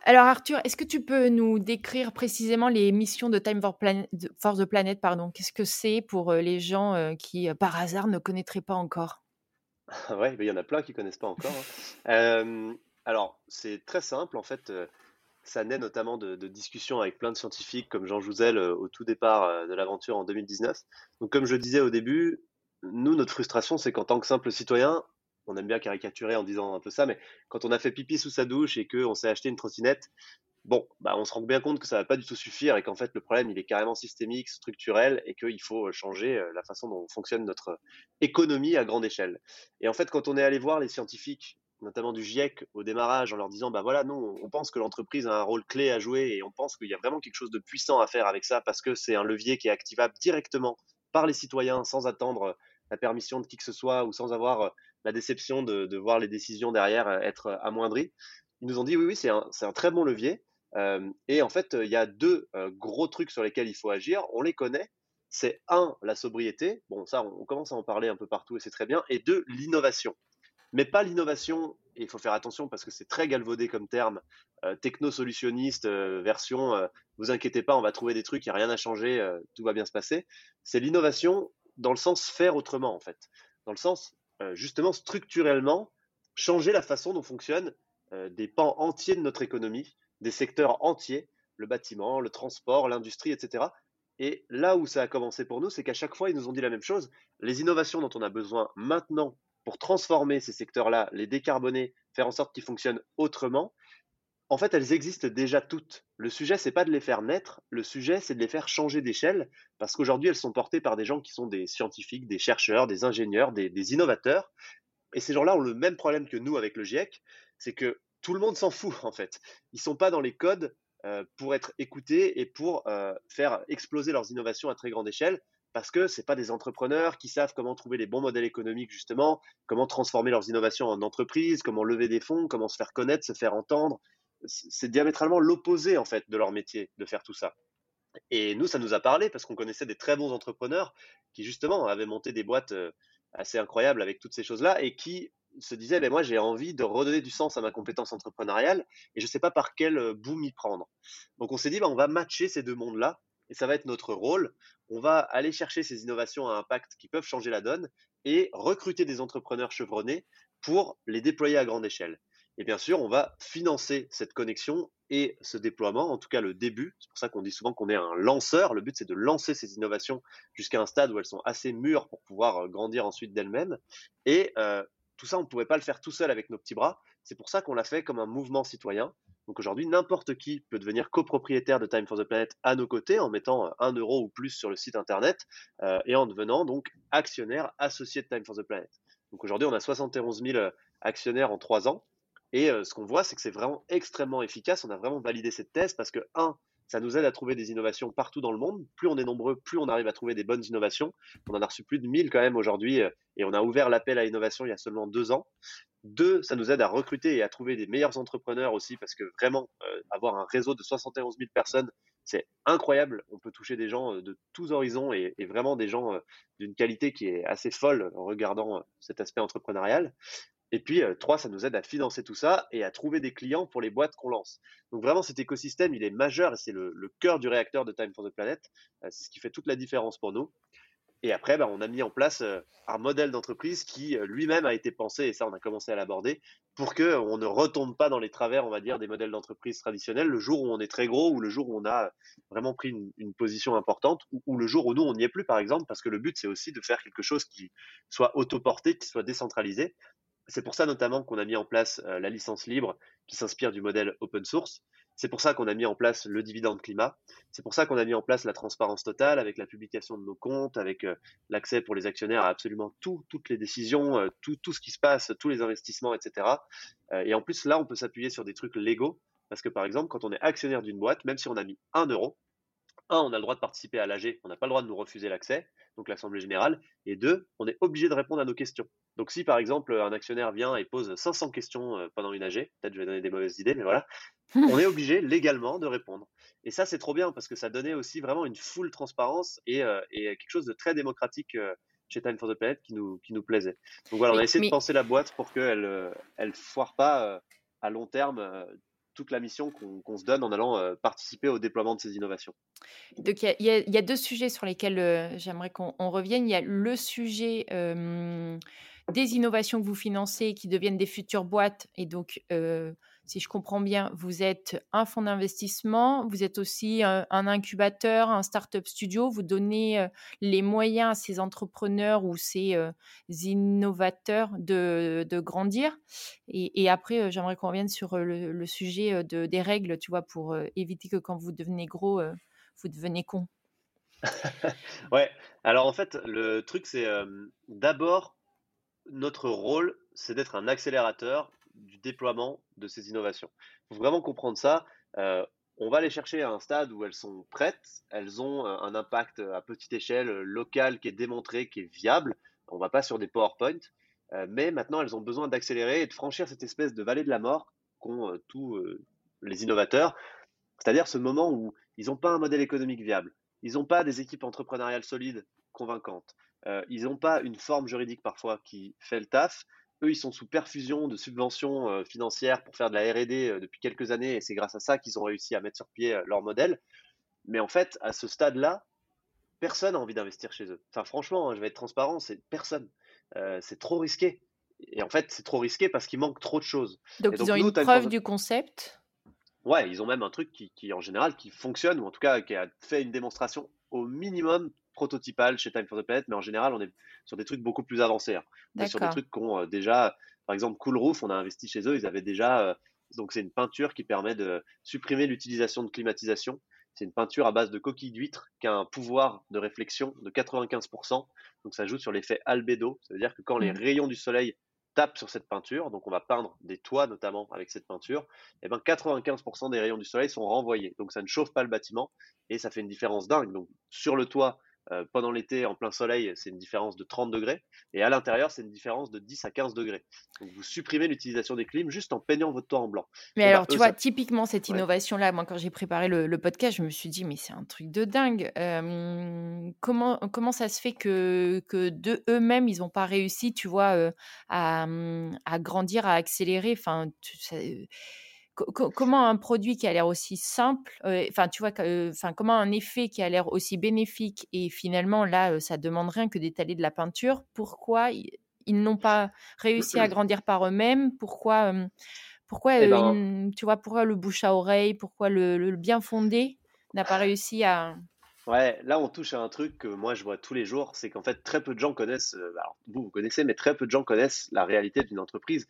Alors Arthur, est-ce que tu peux nous décrire précisément les missions de Time for, Planet, the Planet pardon? Qu'est-ce que c'est pour euh, les gens euh, qui, euh, par hasard, ne connaîtraient pas encore? Oui, il y en a plein qui ne connaissent pas encore. Hein. alors, c'est très simple. En fait, ça naît notamment de, discussions avec plein de scientifiques comme Jean Jouzel au tout départ de l'aventure en 2019. Donc, comme je le disais au début, nous, notre frustration, c'est qu'en tant que simple citoyen, on aime bien caricaturer en disant un peu ça, mais quand on a fait pipi sous sa douche et qu'on s'est acheté une trottinette, bon, bah, on se rend bien compte que ça va pas du tout suffire et qu'en fait le problème il est carrément systémique, structurel et qu'il faut euh, changer euh, la façon dont fonctionne notre économie à grande échelle. Et en fait, quand on est allé voir les scientifiques, notamment du GIEC au démarrage, en leur disant bah voilà, nous on pense que l'entreprise a un rôle clé à jouer et on pense qu'il y a vraiment quelque chose de puissant à faire avec ça parce que c'est un levier qui est activable directement par les citoyens sans attendre la permission de qui que ce soit ou sans avoir euh, la déception de, voir les décisions derrière euh, être euh, amoindries. Ils nous ont dit oui, oui, c'est un, très bon levier. et en fait, il y a deux gros trucs sur lesquels il faut agir. On les connaît. C'est un, la sobriété. Bon, ça, on, commence à en parler un peu partout et c'est très bien. Et deux, l'innovation. Mais pas l'innovation, il faut faire attention parce que c'est très galvaudé comme terme, techno-solutionniste, version, vous inquiétez pas, on va trouver des trucs, il n'y a rien à changer, tout va bien se passer. C'est l'innovation dans le sens faire autrement, en fait. Dans le sens, euh, justement, structurellement, changer la façon dont fonctionnent euh, des pans entiers de notre économie, des secteurs entiers, le bâtiment, le transport, l'industrie, etc. Et là où ça a commencé pour nous, c'est qu'à chaque fois, ils nous ont dit la même chose. Les innovations dont on a besoin maintenant pour transformer ces secteurs-là, les décarboner, faire en sorte qu'ils fonctionnent autrement, en fait, elles existent déjà toutes. Le sujet, c'est pas de les faire naître, le sujet, c'est de les faire changer d'échelle, parce qu'aujourd'hui, elles sont portées par des gens qui sont des scientifiques, des chercheurs, des ingénieurs, des, innovateurs. Et ces gens-là ont le même problème que nous avec le GIEC, c'est que tout le monde s'en fout, en fait. Ils sont pas dans les codes euh, pour être écoutés et pour euh, faire exploser leurs innovations à très grande échelle, parce que ce pas des entrepreneurs qui savent comment trouver les bons modèles économiques, justement, comment transformer leurs innovations en entreprise, comment lever des fonds, comment se faire connaître, se faire entendre, c'est diamétralement l'opposé en fait de leur métier de faire tout ça. Et nous, ça nous a parlé parce qu'on connaissait des très bons entrepreneurs qui justement avaient monté des boîtes euh, assez incroyables avec toutes ces choses-là et qui se disaient, ben moi j'ai envie de redonner du sens à ma compétence entrepreneuriale et je ne sais pas par quel euh, bout m'y prendre. Donc on s'est dit, ben, on va matcher ces deux mondes-là Et ça va être notre rôle. On va aller chercher ces innovations à impact qui peuvent changer la donne et recruter des entrepreneurs chevronnés pour les déployer à grande échelle. Et bien sûr, on va financer cette connexion et ce déploiement, en tout cas le début. C'est pour ça qu'on dit souvent qu'on est un lanceur. Le but, c'est de lancer ces innovations jusqu'à un stade où elles sont assez mûres pour pouvoir euh, grandir ensuite d'elles-mêmes. Et euh, tout ça, on ne pouvait pas le faire tout seul avec nos petits bras. C'est pour ça qu'on l'a fait comme un mouvement citoyen. Donc aujourd'hui, n'importe qui peut devenir copropriétaire de Time for the Planet à nos côtés en mettant un euro ou plus sur le site internet euh, et en devenant donc actionnaire associé de Time for the Planet. Donc aujourd'hui, on a 71 000 actionnaires en trois ans. Et ce qu'on voit, c'est que c'est vraiment extrêmement efficace. On a vraiment validé cette thèse parce que, un, ça nous aide à trouver des innovations partout dans le monde. Plus on est nombreux, plus on arrive à trouver des bonnes innovations. On en a reçu plus de 1000 quand même aujourd'hui et on a ouvert l'appel à innovation il y a seulement deux ans. Deux, ça nous aide à recruter et à trouver des meilleurs entrepreneurs aussi parce que vraiment, avoir un réseau de 71 000 personnes, c'est incroyable. On peut toucher des gens de tous horizons et, et vraiment des gens d'une qualité qui est assez folle en regardant cet aspect entrepreneurial. Et puis, trois, ça nous aide à financer tout ça et à trouver des clients pour les boîtes qu'on lance. Donc vraiment, cet écosystème, il est majeur et c'est le, cœur du réacteur de Time for the Planet. c'est ce qui fait toute la différence pour nous. Et après, bah, on a mis en place un modèle d'entreprise qui lui-même a été pensé, et ça, on a commencé à l'aborder, pour qu'on ne retombe pas dans les travers, on va dire, des modèles d'entreprise traditionnels le jour où on est très gros ou le jour où on a vraiment pris une, position importante ou, le jour où nous, on n'y est plus, par exemple, parce que le but, c'est aussi de faire quelque chose qui soit autoporté, qui soit décentralisé. C'est pour ça notamment qu'on a mis en place euh, la licence libre qui s'inspire du modèle open source. C'est pour ça qu'on a mis en place le dividende climat. C'est pour ça qu'on a mis en place la transparence totale avec la publication de nos comptes, avec euh, l'accès pour les actionnaires à absolument tout, toutes les décisions, euh, tout, ce qui se passe, tous les investissements, etc. et en plus, là, on peut s'appuyer sur des trucs légaux. Parce que par exemple, quand on est actionnaire d'une boîte, même si on a mis un euro, un, on a le droit de participer à l'AG, on n'a pas le droit de nous refuser l'accès, donc l'Assemblée générale, et deux, on est obligé de répondre à nos questions. Donc si par exemple un actionnaire vient et pose 500 questions euh, pendant une AG, peut-être je vais donner des mauvaises idées, mais voilà, on est obligé légalement de répondre. Et ça c'est trop bien parce que ça donnait aussi vraiment une full transparence et, euh, quelque chose de très démocratique euh, chez Time for the Planet qui nous, qui nous plaisait. Donc voilà, on a essayé de penser la boîte pour qu'elle elle foire pas à long terme toute la mission qu'on se donne en allant euh, participer au déploiement de ces innovations. Donc il y, a deux sujets sur lesquels euh, j'aimerais qu'on revienne. Il y a le sujet euh, des innovations que vous financez qui deviennent des futures boîtes et donc si je comprends bien, vous êtes un fonds d'investissement, vous êtes aussi un, incubateur, un startup studio. Vous donnez les moyens à ces entrepreneurs ou ces innovateurs de, grandir. Et, après, j'aimerais qu'on revienne sur le, sujet de, des règles, tu vois, pour éviter que quand vous devenez gros, vous devenez con. ouais. Alors en fait, le truc, c'est d'abord notre rôle, c'est d'être un accélérateur du déploiement de ces innovations. Il faut vraiment comprendre ça. Euh, on va les chercher à un stade où elles sont prêtes, elles ont euh, un impact à petite échelle euh, local qui est démontré, qui est viable. On ne va pas sur des PowerPoint, mais maintenant elles ont besoin d'accélérer et de franchir cette espèce de vallée de la mort qu'ont tous les innovateurs, c'est-à-dire ce moment où ils n'ont pas un modèle économique viable, ils n'ont pas des équipes entrepreneuriales solides, convaincantes, ils n'ont pas une forme juridique parfois qui fait le taf, eux, ils sont sous perfusion de subventions euh, financières pour faire de la R&D euh, depuis quelques années, et c'est grâce à ça qu'ils ont réussi à mettre sur pied euh, leur modèle. Mais en fait, à ce stade-là, personne n'a envie d'investir chez eux. Enfin, franchement, hein, je vais être transparent, c'est personne. c'est trop risqué. Et en fait, c'est trop risqué parce qu'il manque trop de choses. Donc, ils ont une preuve du concept? Ouais, ils ont même un truc qui, qui, en général, qui fonctionne, ou en tout cas, qui a fait une démonstration au minimum prototypale chez Time for the Planet, mais en général, on est sur des trucs beaucoup plus avancés. Hein. On est sur des trucs qu'on déjà, par exemple, Cool Roof, on a investi chez eux, ils avaient déjà, euh, donc c'est une peinture qui permet de supprimer l'utilisation de climatisation. C'est une peinture à base de coquilles d'huîtres qui a un pouvoir de réflexion de 95%. Donc ça joue sur l'effet albédo. Ça veut dire que quand les mmh. rayons du soleil tapent sur cette peinture, donc on va peindre des toits notamment avec cette peinture, et eh ben 95% des rayons du soleil sont renvoyés. Donc ça ne chauffe pas le bâtiment et ça fait une différence dingue. Donc sur le toit, euh, pendant l'été, en plein soleil, c'est une différence de 30 degrés. Et à l'intérieur, c'est une différence de 10 à 15 degrés. Donc, vous supprimez l'utilisation des clims juste en peignant votre toit en blanc. Mais alors, tu vois, typiquement, cette innovation-là, moi, quand j'ai préparé le, podcast, je me suis dit, mais c'est un truc de dingue. Euh, comment, comment ça se fait que, que de eux-mêmes, ils n'ont pas réussi, tu vois, euh, à, à, grandir, à accélérer? Enfin, comment un produit qui a l'air aussi simple, enfin, tu vois, enfin, comment un effet qui a l'air aussi bénéfique et finalement, là, ça demande rien que d'étaler de la peinture, pourquoi ils, n'ont pas réussi à grandir par eux-mêmes? Pourquoi, pourquoi, eh ben tu vois, pourquoi le bouche à oreille Pourquoi le bien fondé n'a pas réussi à Ouais, là on touche à un truc que moi je vois tous les jours, c'est qu'en fait très peu de gens connaissent, euh, alors vous vous connaissez, mais très peu de gens connaissent la réalité d'une entreprise.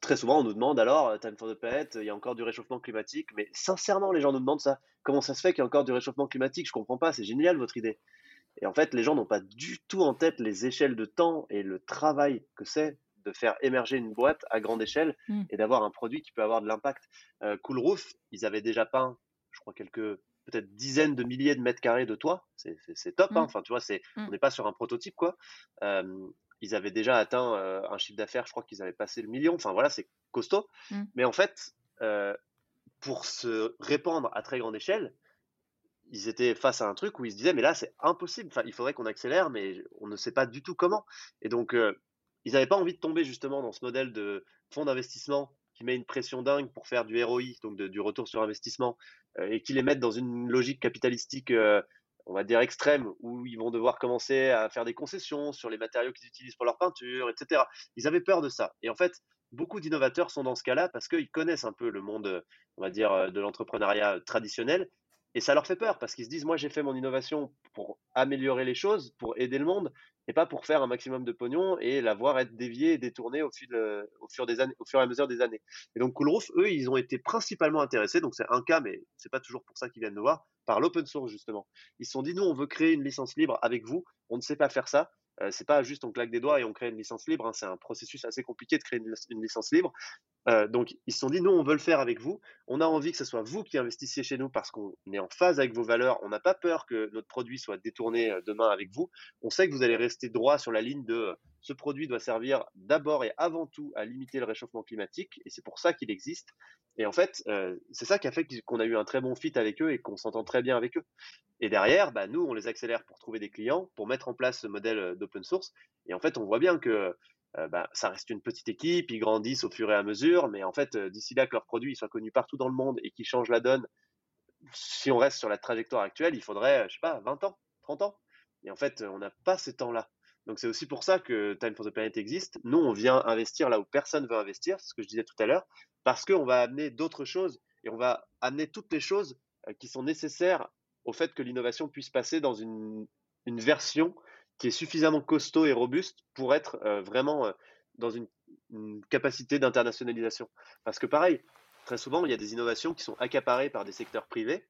Très souvent on nous demande alors, euh, Time for the Planet, il y a encore du réchauffement climatique, mais sincèrement les gens nous demandent ça. Comment ça se fait qu'il y a encore du réchauffement climatique? Je comprends pas, c'est génial votre idée. Et en fait les gens n'ont pas du tout en tête les échelles de temps et le travail que c'est de faire émerger une boîte à grande échelle mmh. et d'avoir un produit qui peut avoir de l'impact. Euh, cool Roof, ils avaient déjà peint, je crois, quelques peut-être dizaines de milliers de mètres carrés de toit. C'est top. Hein. Mmh. Enfin, tu vois, c'est, mmh. on n'est pas sur un prototype, quoi. Ils avaient déjà atteint un chiffre d'affaires, je crois qu'ils avaient passé le million. Enfin, voilà, c'est costaud. Mmh. Mais en fait, pour se répandre à très grande échelle, ils étaient face à un truc où ils se disaient, mais là, c'est impossible. Enfin, il faudrait qu'on accélère, mais on ne sait pas du tout comment. Et donc, ils n'avaient pas envie de tomber justement dans ce modèle de fonds d'investissement qui met une pression dingue pour faire du ROI, donc du retour sur investissement, euh, et qui les mettent dans une logique capitalistique, euh, on va dire extrême, où ils vont devoir commencer à faire des concessions sur les matériaux qu'ils utilisent pour leur peinture, etc. Ils avaient peur de ça. Et en fait, beaucoup d'innovateurs sont dans ce cas-là parce qu'ils connaissent un peu le monde, on va dire, euh, de l'entrepreneuriat traditionnel. Et ça leur fait peur parce qu'ils se disent, moi j'ai fait mon innovation pour améliorer les choses, pour aider le monde, et pas pour faire un maximum de pognon et la voir être déviée et détournée au, fil, euh, au, fur des années, au fur et à mesure des années. Et donc Coolroof, eux, ils ont été principalement intéressés, donc c'est un cas, mais c'est pas toujours pour ça qu'ils viennent nous voir, par l'open source justement. Ils se sont dit, nous, on veut créer une licence libre avec vous, on ne sait pas faire ça, euh, c'est pas juste on claque des doigts et on crée une licence libre. Hein, c'est un processus assez compliqué de créer une, licence libre. Euh, donc ils se sont dit nous on veut le faire avec vous. On a envie que ce soit vous qui investissiez chez nous parce qu'on est en phase avec vos valeurs. On n'a pas peur que notre produit soit détourné euh, demain avec vous. On sait que vous allez rester droit sur la ligne de ce produit doit servir d'abord et avant tout à limiter le réchauffement climatique et c'est pour ça qu'il existe. Et en fait, c'est ça qui a fait qu'on a eu un très bon fit avec eux et qu'on s'entend très bien avec eux. Et derrière, bah, nous, on les accélère pour trouver des clients, pour mettre en place ce modèle d'open source. Et en fait, on voit bien que bah, ça reste une petite équipe, ils grandissent au fur et à mesure, mais en fait, d'ici là que leurs produits soient connus partout dans le monde et qu'ils changent la donne, si on reste sur la trajectoire actuelle, il faudrait, je sais pas, 20 ans, 30 ans. Et en fait, on n'a pas ces temps-là. Donc c'est aussi pour ça que Time for the Planet existe. Nous, on vient investir là où personne veut investir, c'est ce que je disais tout à l'heure, parce qu'on va amener d'autres choses et on va amener toutes les choses qui sont nécessaires au fait que l'innovation puisse passer dans une, version qui est suffisamment costaud et robuste pour être euh, vraiment euh, dans une, capacité d'internationalisation. Parce que pareil, très souvent, il y a des innovations qui sont accaparées par des secteurs privés,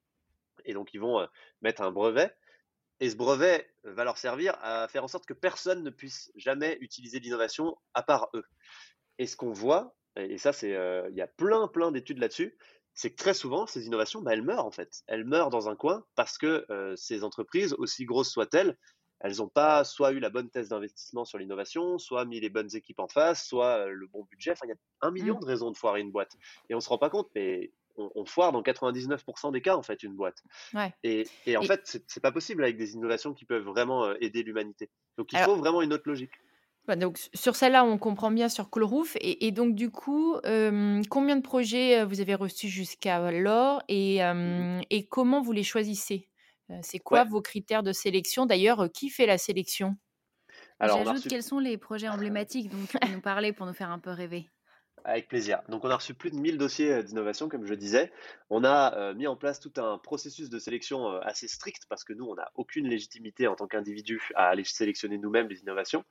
et donc ils vont euh, mettre un brevet, et ce brevet va leur servir à faire en sorte que personne ne puisse jamais utiliser l'innovation à part eux. Et ce qu'on voit, et ça c'est, il y a plein plein d'études là-dessus, c'est que très souvent, ces innovations, bah, elles meurent en fait. Elles meurent dans un coin parce que euh, ces entreprises, aussi grosses soient-elles, elles n'ont pas soit eu la bonne thèse d'investissement sur l'innovation, soit mis les bonnes équipes en face, soit euh, le bon budget. Enfin, il y a un million mmh. de raisons de foirer une boîte. Et on ne se rend pas compte, mais on, foire dans 99% des cas, en fait, une boîte. Et, en fait, fait, c'est pas possible avec des innovations qui peuvent vraiment euh, aider l'humanité. Donc, il faut vraiment une autre logique. Donc, sur celle-là, on comprend bien sur Coolroof. Et, et donc, du coup, combien de projets vous avez reçus jusqu'à alors et, mmh et, comment vous les choisissez? C'est quoi vos critères de sélection? D'ailleurs, qui fait la sélection? J'ajoute quels sont les projets emblématiques dont tu peux nous parler pour nous faire un peu rêver. Avec plaisir. Donc, on a reçu plus de 1000 dossiers euh, d'innovation, comme je disais. On a euh, mis en place tout un processus de sélection euh, assez strict parce que nous, on n'a aucune légitimité en tant qu'individu à aller sélectionner nous-mêmes les innovations.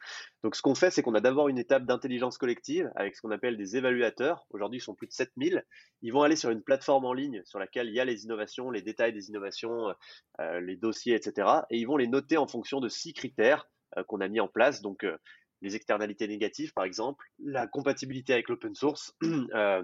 Donc, ce qu'on fait, c'est qu'on a d'abord une étape d'intelligence collective avec ce qu'on appelle des évaluateurs. Aujourd'hui, ils sont plus de 7000. Ils vont aller sur une plateforme en ligne sur laquelle il y a les innovations, les détails des innovations, les dossiers, etc. Et ils vont les noter en fonction de six critères qu'on a mis en place. Donc, les externalités négatives, par exemple, la compatibilité avec l'open source. Euh,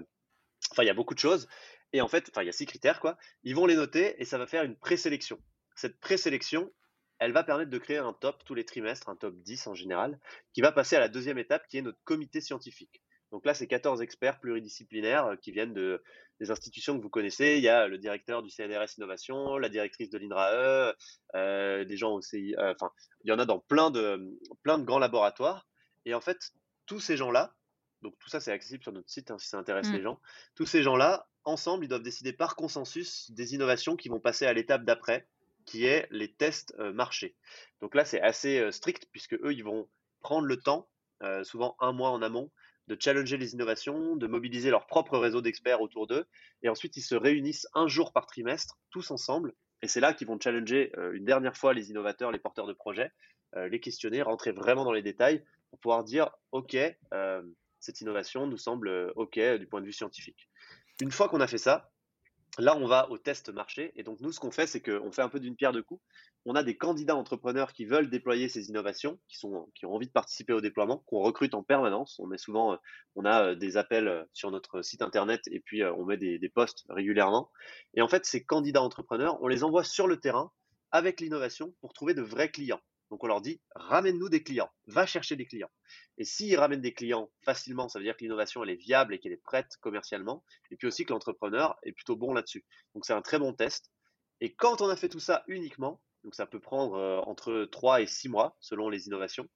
enfin, il y a beaucoup de choses. Et en fait, il y a six critères, quoi. Ils vont les noter et ça va faire une présélection. Cette présélection, elle va permettre de créer un top tous les trimestres, un top 10 en général, qui va passer à la deuxième étape qui est notre comité scientifique. Donc là, c'est 14 experts pluridisciplinaires euh, qui viennent de, des institutions que vous connaissez. Il y a le directeur du CNRS Innovation, la directrice de l'INRAE, euh, des gens aussi. Euh, enfin, il y en a dans plein de, plein de grands laboratoires. Et en fait, tous ces gens-là donc tout ça c'est accessible sur notre site hein, si ça intéresse les Mmh. gens. Tous ces gens-là, ensemble, ils doivent décider par consensus des innovations qui vont passer à l'étape d'après, qui est les tests euh, marchés. Donc là, c'est assez euh, strict puisque eux, ils vont prendre le temps, souvent un mois en amont, de challenger les innovations, de mobiliser leur propre réseau d'experts autour d'eux, et ensuite ils se réunissent un jour par trimestre, tous ensemble, et c'est là qu'ils vont challenger euh, une dernière fois les innovateurs, les porteurs de projets, euh, les questionner, rentrer vraiment dans les détails pour pouvoir dire, OK, euh, cette innovation nous semble OK du point de vue scientifique. Une fois qu'on a fait ça, là, on va au test marché. Et donc, nous, ce qu'on fait, c'est qu'on fait un peu d'une pierre deux coups. On a des candidats entrepreneurs qui veulent déployer ces innovations, qui, ont envie de participer au déploiement, qu'on recrute en permanence. On met souvent, euh, on a euh, des appels euh, sur notre site internet et puis on met des, des posts régulièrement. Et en fait, ces candidats entrepreneurs, on les envoie sur le terrain avec l'innovation pour trouver de vrais clients. Donc on leur dit, ramène-nous des clients, va chercher des clients. Et s'ils ramènent des clients facilement, ça veut dire que l'innovation elle est viable et qu'elle est prête commercialement, et puis aussi que l'entrepreneur est plutôt bon là-dessus. Donc c'est un très bon test. Et quand on a fait tout ça uniquement, donc ça peut prendre euh, entre 3 et 6 mois selon les innovations,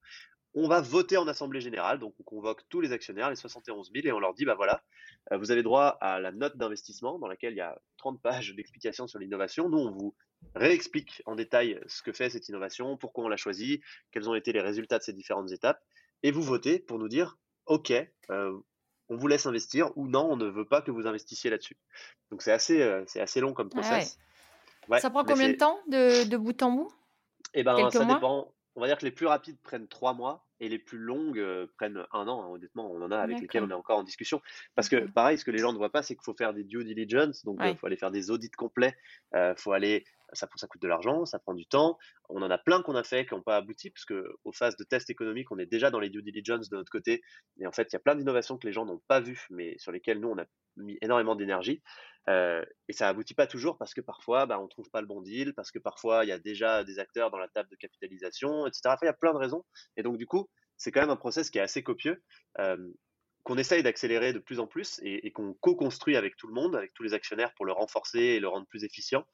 on va voter en assemblée générale, donc on convoque tous les actionnaires, les 71 000, et on leur dit, bah voilà, euh, vous avez droit à la note d'investissement dans laquelle il y a 30 pages d'explications sur l'innovation. Nous, on vous réexplique en détail ce que fait cette innovation, pourquoi on l'a choisie, quels ont été les résultats de ces différentes étapes, et vous votez pour nous dire, OK, euh, on vous laisse investir ou non, on ne veut pas que vous investissiez là-dessus. Donc c'est assez, euh, c'est assez long comme Ah ouais. process. Ouais, Ça prend combien de temps de, de bout en bout? Eh ben, Quelques ça mois? dépend. On va dire que les plus rapides prennent trois mois et les plus longues euh, prennent un an. hein, honnêtement, on en a avec lesquels on est encore en discussion. Parce que, pareil, ce que les gens ne voient pas, c'est qu'il faut faire des due diligence. Donc, il Ouais. faut aller faire des audits complets. euh, faut aller, ça, ça coûte de l'argent, ça prend du temps. On en a plein qu'on a fait qui n'ont pas abouti, parce que aux phases de test économique, on est déjà dans les due diligence de notre côté. Et en fait, il y a plein d'innovations que les gens n'ont pas vues, mais sur lesquelles nous, on a mis énormément d'énergie. Euh, et ça aboutit pas toujours parce que parfois, bah, on trouve pas le bon deal, parce que parfois, il y a déjà des acteurs dans la table de capitalisation, etc. Enfin, il y a plein de raisons. Et donc, du coup, c'est quand même un process qui est assez copieux, euh, qu'on essaye d'accélérer de plus en plus et, et qu'on co-construit avec tout le monde, avec tous les actionnaires pour le renforcer et le rendre plus efficient.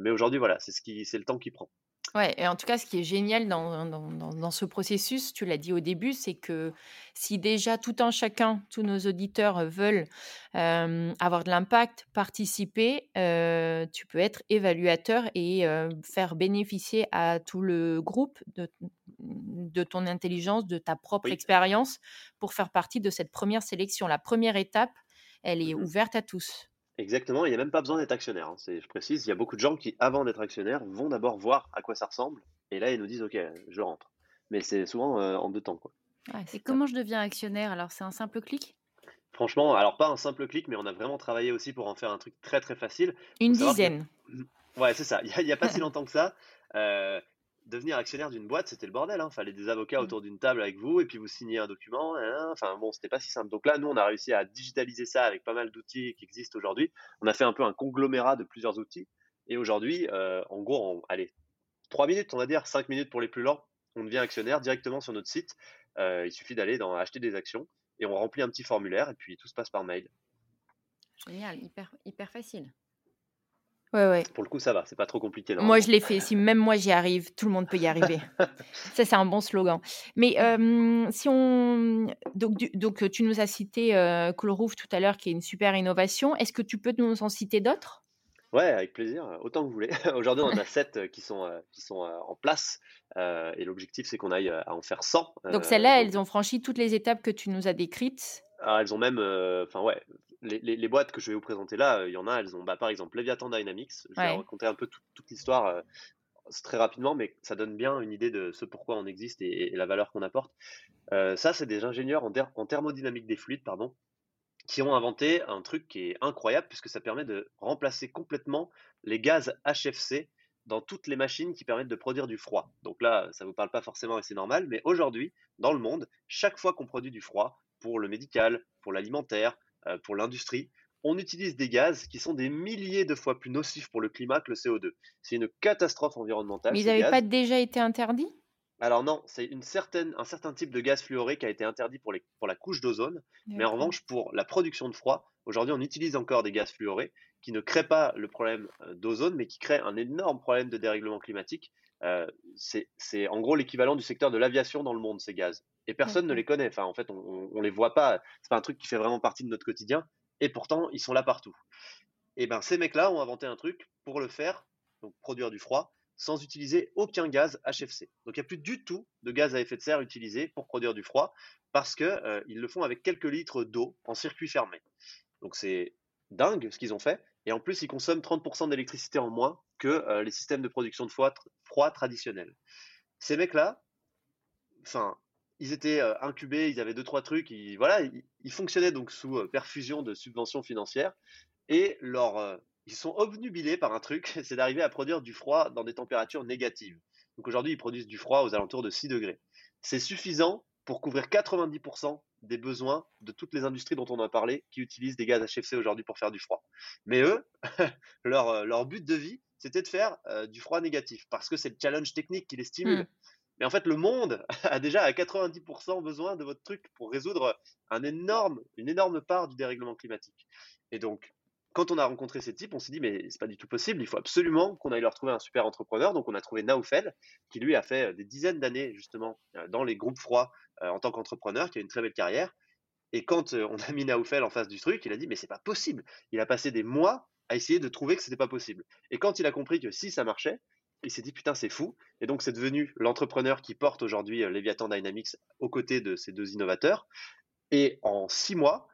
Mais aujourd'hui, voilà, c'est ce qui, c'est le temps qui prend. Ouais, et en tout cas, ce qui est génial dans, dans, dans- dans ce processus, tu l'as dit au début, c'est que si déjà tout un chacun, tous nos auditeurs euh, veulent euh, avoir de l'impact, participer, euh, tu peux être évaluateur et euh, faire bénéficier à tout le groupe de, de ton intelligence, de ta propre Oui. expérience pour faire partie de cette première sélection. La première étape, elle est Mhm. ouverte à tous. Exactement, il n'y a même pas besoin d'être actionnaire. hein. Je précise, il y a beaucoup de gens qui, avant d'être actionnaires, vont d'abord voir à quoi ça ressemble. Et là, ils nous disent, OK, je rentre. Mais c'est souvent euh, en deux temps. Quoi. Ouais, Et comment je deviens actionnaire? Alors, c'est un simple clic? Franchement, alors pas un simple clic, mais on a vraiment travaillé aussi pour en faire un truc très très facile. Une que- dizaine. Ouais, c'est ça. Il n'y a pas si longtemps que ça. euh, devenir actionnaire d'une boîte, c'était le bordel. Hein. Fallait des avocats Mm. autour d'une table avec vous et puis vous signez un document. hein. Enfin bon, c'était pas si simple. Donc là, nous, on a réussi à digitaliser ça avec pas mal d'outils qui existent aujourd'hui. On a fait un peu un conglomérat de plusieurs outils. Et aujourd'hui, euh, en gros, en, allez, 3 minutes, on va dire, 5 minutes pour les plus lents, on devient actionnaire directement sur notre site. Euh, il suffit d'aller dans acheter des actions et on remplit un petit formulaire et puis tout se passe par mail. Génial, hyper, hyper facile. Ouais, ouais. Pour le coup, ça va, c'est pas trop compliqué. Moi, je l'ai fait. Si même moi j'y arrive, tout le monde peut y arriver. Ça, c'est un bon slogan. Mais euh, si on. Donc, du- donc, tu nous as cité euh, Coolroof tout à l'heure, qui est une super innovation. Est-ce que tu peux nous en citer d'autres? Ouais, avec plaisir, euh, autant que vous voulez. Aujourd'hui, on a 7 qui sont, euh, qui sont euh, en place euh, et l'objectif, c'est qu'on aille euh, à en faire 100. Donc, euh, celles-là, elles ont franchi toutes les étapes que tu nous as décrites? Ah, elles ont même, euh, enfin ouais, les, les- les boîtes que je vais vous présenter là, euh, il y en a, elles ont, bah, par exemple, Leviathan Dynamics. Je vais Ouais. raconter un peu tout- toute l'histoire euh, très rapidement, mais ça donne bien une idée de ce pourquoi on existe et, et la valeur qu'on apporte. Euh, ça, c'est des ingénieurs en, en thermodynamique des fluides, pardon, qui ont inventé un truc qui est incroyable puisque ça permet de remplacer complètement les gaz HFC dans toutes les machines qui permettent de produire du froid. Donc là, ça vous parle pas forcément et c'est normal, mais aujourd'hui, dans le monde, chaque fois qu'on produit du froid, pour le médical, pour l'alimentaire, pour l'industrie, on utilise des gaz qui sont des milliers de fois plus nocifs pour le climat que le CO2. C'est une catastrophe environnementale. Mais ils n'avaient pas déjà été interdits? Alors non, c'est une certaine, un certain type de gaz fluoré qui a été interdit pour, les, pour la couche d'ozone, mais en revanche, pour la production de froid, aujourd'hui, on utilise encore des gaz fluorés qui ne créent pas le problème euh, d'ozone, mais qui créent un énorme problème de dérèglement climatique c'est en gros l'équivalent du secteur de l'aviation dans le monde, ces gaz. Et personne ne les connaît. Enfin, en fait, on, ne les voit pas. C'est pas un truc qui fait vraiment partie de notre quotidien. Et pourtant, ils sont là partout. Et ben, ces mecs-là ont inventé un truc pour le faire, donc produire du froid, sans utiliser aucun gaz HFC. Donc il n'y a plus du tout de gaz à effet de serre utilisé pour produire du froid parce qu'ils euh, le font avec quelques litres d'eau en circuit fermé. Donc c'est dingue ce qu'ils ont fait. Et en plus, ils consomment 30% d'électricité en moins que euh, les systèmes de production de froid, traditionnels. Ces mecs-là, enfin, ils étaient euh, incubés, ils avaient deux trois trucs, ils, voilà, ils, fonctionnaient donc sous perfusion de subventions financières et leur ils sont obnubilés par un truc, c'est d'arriver à produire du froid dans des températures négatives. Donc aujourd'hui, ils produisent du froid aux alentours de 6 degrés. C'est suffisant pour couvrir 90% des besoins de toutes les industries dont on a parlé qui utilisent des gaz HFC aujourd'hui pour faire du froid. Mais eux, leur, leur, but de vie, c'était de faire euh, du froid négatif parce que c'est le challenge technique qui les stimule. Hmm. Mais en fait, le monde a déjà à 90% besoin de votre truc pour résoudre un énorme, une énorme part du dérèglement climatique. Et donc, quand on a rencontré ces types, on s'est dit, mais c'est pas du tout possible, il faut absolument qu'on aille leur trouver un super entrepreneur. Donc, on a trouvé Naufel, qui lui a fait euh, des dizaines d'années, justement, euh, dans les groupes froids euh, en tant qu'entrepreneur, qui a une très belle carrière. Et quand on a mis Naufel en face du truc, il a dit, mais c'est pas possible. Il a passé des mois à essayer de trouver que c'était pas possible. Et quand il a compris que si ça marchait, il s'est dit, putain, c'est fou. Et donc, c'est devenu l'entrepreneur qui porte aujourd'hui Leviathan Dynamics aux côtés de ces deux innovateurs. Et en six mois,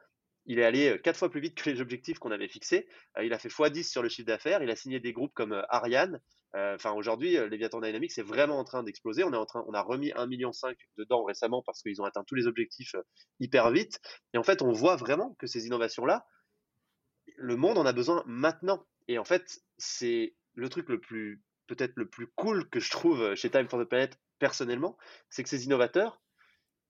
il est allé quatre fois plus vite que les objectifs qu'on avait fixés. il a fait x10 sur le chiffre d'affaires. Il a signé des groupes comme Ariane. Enfin, aujourd'hui, Leviathan Dynamics est vraiment en train d'exploser. On est en train, on a remis 1,5 million dedans récemment parce qu'ils ont atteint tous les objectifs hyper vite. Et en fait, on voit vraiment que ces innovations-là, le monde en a besoin maintenant. Et en fait, c'est le truc le plus, peut-être le plus cool que je trouve chez Time for the Planet personnellement, c'est que ces innovateurs,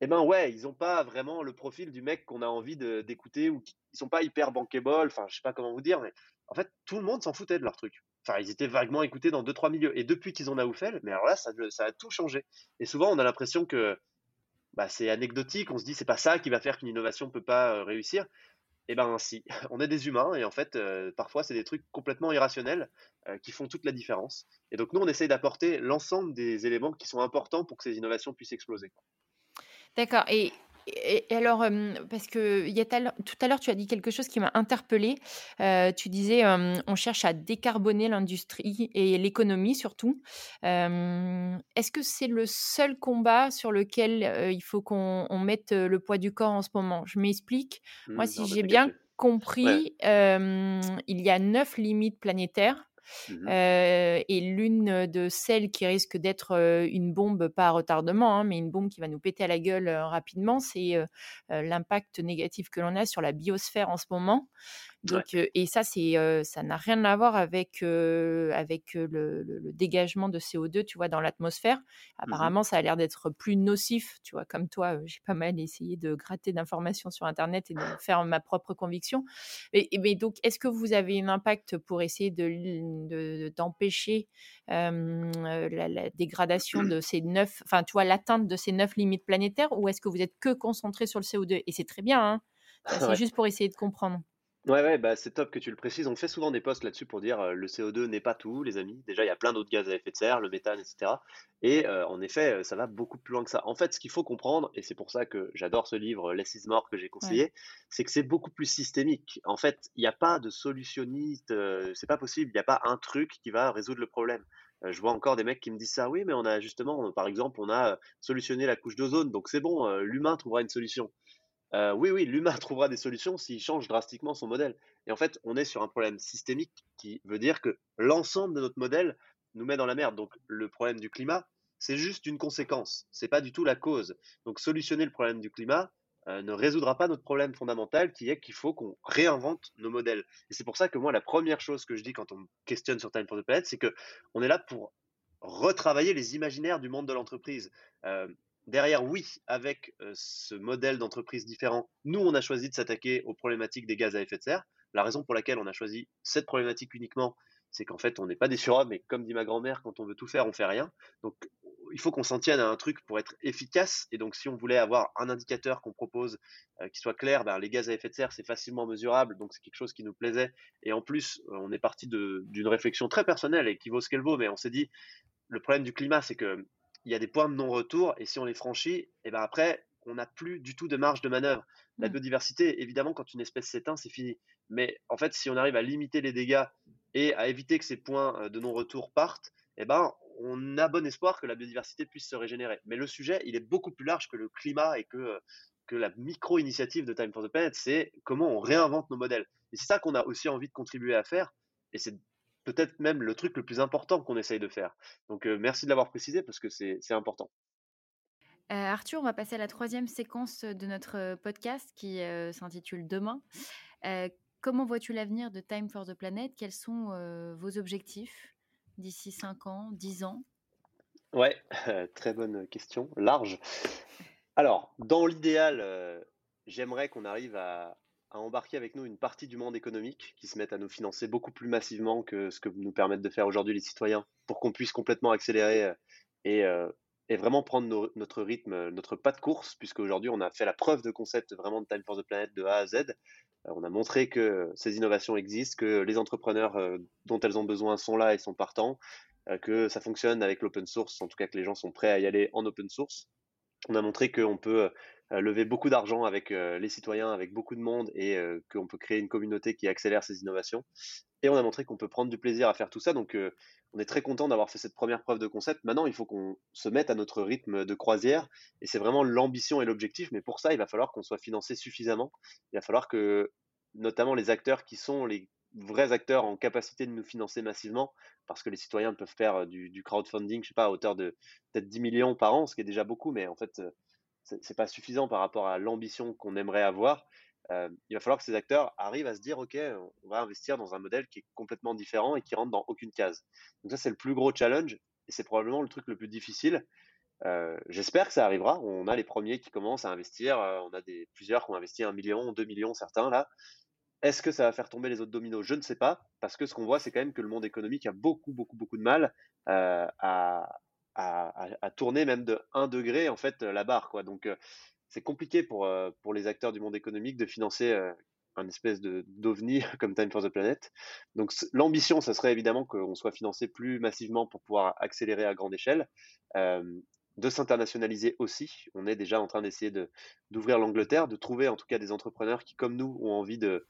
eh ben ouais, ils n'ont pas vraiment le profil du mec qu'on a envie d'écouter ou ils sont pas hyper bankable, enfin je sais pas comment vous dire, mais en fait tout le monde s'en foutait de leur truc. Enfin ils étaient vaguement écoutés dans deux trois milieux et depuis qu'ils ont Naoufel, mais alors là ça, a tout changé. Et souvent on a l'impression que bah, c'est anecdotique, on se dit c'est pas ça qui va faire qu'une innovation peut pas euh, réussir. Eh ben si, on est des humains et en fait euh, parfois c'est des trucs complètement irrationnels euh, qui font toute la différence. Et donc nous on essaye d'apporter l'ensemble des éléments qui sont importants pour que ces innovations puissent exploser. D'accord. Et, alors, parce que y a tout à l'heure, tu as dit quelque chose qui m'a interpellée. tu disais, on cherche à décarboner l'industrie et l'économie surtout. Est-ce que c'est le seul combat sur lequel il faut qu'on mette le poids du corps en ce moment? Je m'explique. Moi, mmh, si j'ai bien compris, il y a neuf limites planétaires. Mmh et l'une de celles qui risque d'être une bombe, pas à retardement, hein, mais une bombe qui va nous péter à la gueule rapidement, c'est l'impact négatif que l'on a sur la biosphère en ce moment. Donc, et ça, c'est, ça n'a rien à voir avec, avec le, dégagement de CO2, tu vois, dans l'atmosphère. Mmh Apparemment, ça a l'air d'être plus nocif, tu vois, comme toi, j'ai pas mal essayé de gratter d'informations sur Internet et de faire ma propre conviction. Mais donc, est-ce que vous avez un impact pour essayer de, d'empêcher la, dégradation de ces neuf, enfin, tu vois, l'atteinte de ces neuf limites planétaires, ou est-ce que vous êtes que concentré sur le CO2 Et c'est très bien, hein c'est juste pour essayer de comprendre. Ouais, ouais, bah, c'est top que tu le précises. On fait souvent des posts là-dessus pour dire le CO2 n'est pas tout, les amis. Déjà, il y a plein d'autres gaz à effet de serre, le méthane, etc. Et en effet, ça va beaucoup plus loin que ça. En fait, ce qu'il faut comprendre, et c'est pour ça que j'adore ce livre Less is more que j'ai conseillé, c'est que c'est beaucoup plus systémique. En fait, il n'y a pas de solutionniste, c'est pas possible. Il n'y a pas un truc qui va résoudre le problème. je vois encore des mecs qui me disent ça. Oui, mais on a justement, par exemple, on a solutionné la couche d'ozone, donc c'est bon, l'humain trouvera une solution. Oui, oui, l'humain trouvera des solutions s'il change drastiquement son modèle. Et en fait, on est sur un problème systémique qui veut dire que l'ensemble de notre modèle nous met dans la merde. Donc, le problème du climat, c'est juste une conséquence. C'est pas du tout la cause. Donc, solutionner le problème du climat ne résoudra pas notre problème fondamental qui est qu'il faut qu'on réinvente nos modèles. Et c'est pour ça que moi, la première chose que je dis quand on me questionne sur Time for the Planet, c'est que on est là pour retravailler les imaginaires du monde de l'entreprise. Derrière, oui, avec ce modèle d'entreprise différent, nous, on a choisi de s'attaquer aux problématiques des gaz à effet de serre. La raison pour laquelle on a choisi cette problématique uniquement, c'est qu'en fait, on n'est pas des surhommes, mais comme dit ma grand-mère, quand on veut tout faire, on fait rien. Donc, il faut qu'on s'en tienne à un truc pour être efficace. Et donc, si on voulait avoir un indicateur qu'on propose qui soit clair, ben, les gaz à effet de serre, c'est facilement mesurable. Donc, c'est quelque chose qui nous plaisait. Et en plus, on est parti d'une réflexion très personnelle et qui vaut ce qu'elle vaut, mais on s'est dit, le problème du climat, c'est que il y a des points de non-retour et si on les franchit, et eh ben après, on n'a plus du tout de marge de manœuvre. La mmh. biodiversité, évidemment, quand une espèce s'éteint, c'est fini. Mais en fait, si on arrive à limiter les dégâts et à éviter que ces points de non-retour partent, eh ben, on a bon espoir que la biodiversité puisse se régénérer. Mais le sujet, il est beaucoup plus large que le climat et que, que la micro-initiative de Time for the Planet, c'est comment on réinvente nos modèles. Et c'est ça qu'on a aussi envie de contribuer à faire. Et c'est peut-être même le truc le plus important qu'on essaye de faire. Donc merci de l'avoir précisé parce que c'est important. Euh, Arthur, on va passer à la troisième séquence de notre podcast qui s'intitule Demain. comment vois-tu l'avenir de Time for the Planet? Quels sont vos objectifs d'ici 5 ans, 10 ans? Ouais, très bonne question, large. Alors, dans l'idéal, j'aimerais qu'on arrive à, embarquer avec nous une partie du monde économique qui se mette à nous financer beaucoup plus massivement que ce que nous permettent de faire aujourd'hui les citoyens pour qu'on puisse complètement accélérer et, et vraiment prendre notre rythme, notre pas de course, puisque aujourd'hui on a fait la preuve de concept vraiment de Time for the Planet de A à Z. Euh, on a montré que ces innovations existent, que les entrepreneurs euh, dont elles ont besoin sont là et sont partants, euh, que ça fonctionne avec l'open source, en tout cas que les gens sont prêts à y aller en open source. On a montré qu'on peut lever beaucoup d'argent avec les citoyens, avec beaucoup de monde, et qu'on peut créer une communauté qui accélère ces innovations. Et on a montré qu'on peut prendre du plaisir à faire tout ça. Donc, euh, on est très content d'avoir fait cette première preuve de concept. Maintenant, il faut qu'on se mette à notre rythme de croisière. Et c'est vraiment l'ambition et l'objectif. Mais pour ça, il va falloir qu'on soit financé suffisamment. Il va falloir que, notamment les acteurs qui sont les vrais acteurs en capacité de nous financer massivement, parce que les citoyens peuvent faire euh, du, crowdfunding, je sais pas, à hauteur de peut-être 10 millions par an, ce qui est déjà beaucoup, mais en fait, euh, c'est pas suffisant par rapport à l'ambition qu'on aimerait avoir. Euh, il va falloir que ces acteurs arrivent à se dire, OK, on va investir dans un modèle qui est complètement différent et qui rentre dans aucune case. Donc ça, c'est le plus gros challenge et c'est probablement le truc le plus difficile. Euh, j'espère que ça arrivera. On a les premiers qui commencent à investir. Euh, on a des, plusieurs qui ont investi un million, deux millions, certains là. Est-ce que ça va faire tomber les autres dominos? Je ne sais pas, parce que ce qu'on voit, c'est quand même que le monde économique a beaucoup, beaucoup, beaucoup de mal à, à, tourner même de 1 degré en fait la barre. Quoi. Donc c'est compliqué pour, pour les acteurs du monde économique de financer un espèce de d'ovni comme Time for the Planet. Donc l'ambition, ça serait évidemment qu'on soit financé plus massivement pour pouvoir accélérer à grande échelle. De s'internationaliser aussi. On est déjà en train d'essayer de, d'ouvrir l'Angleterre, de trouver en tout cas des entrepreneurs qui, comme nous, ont envie de,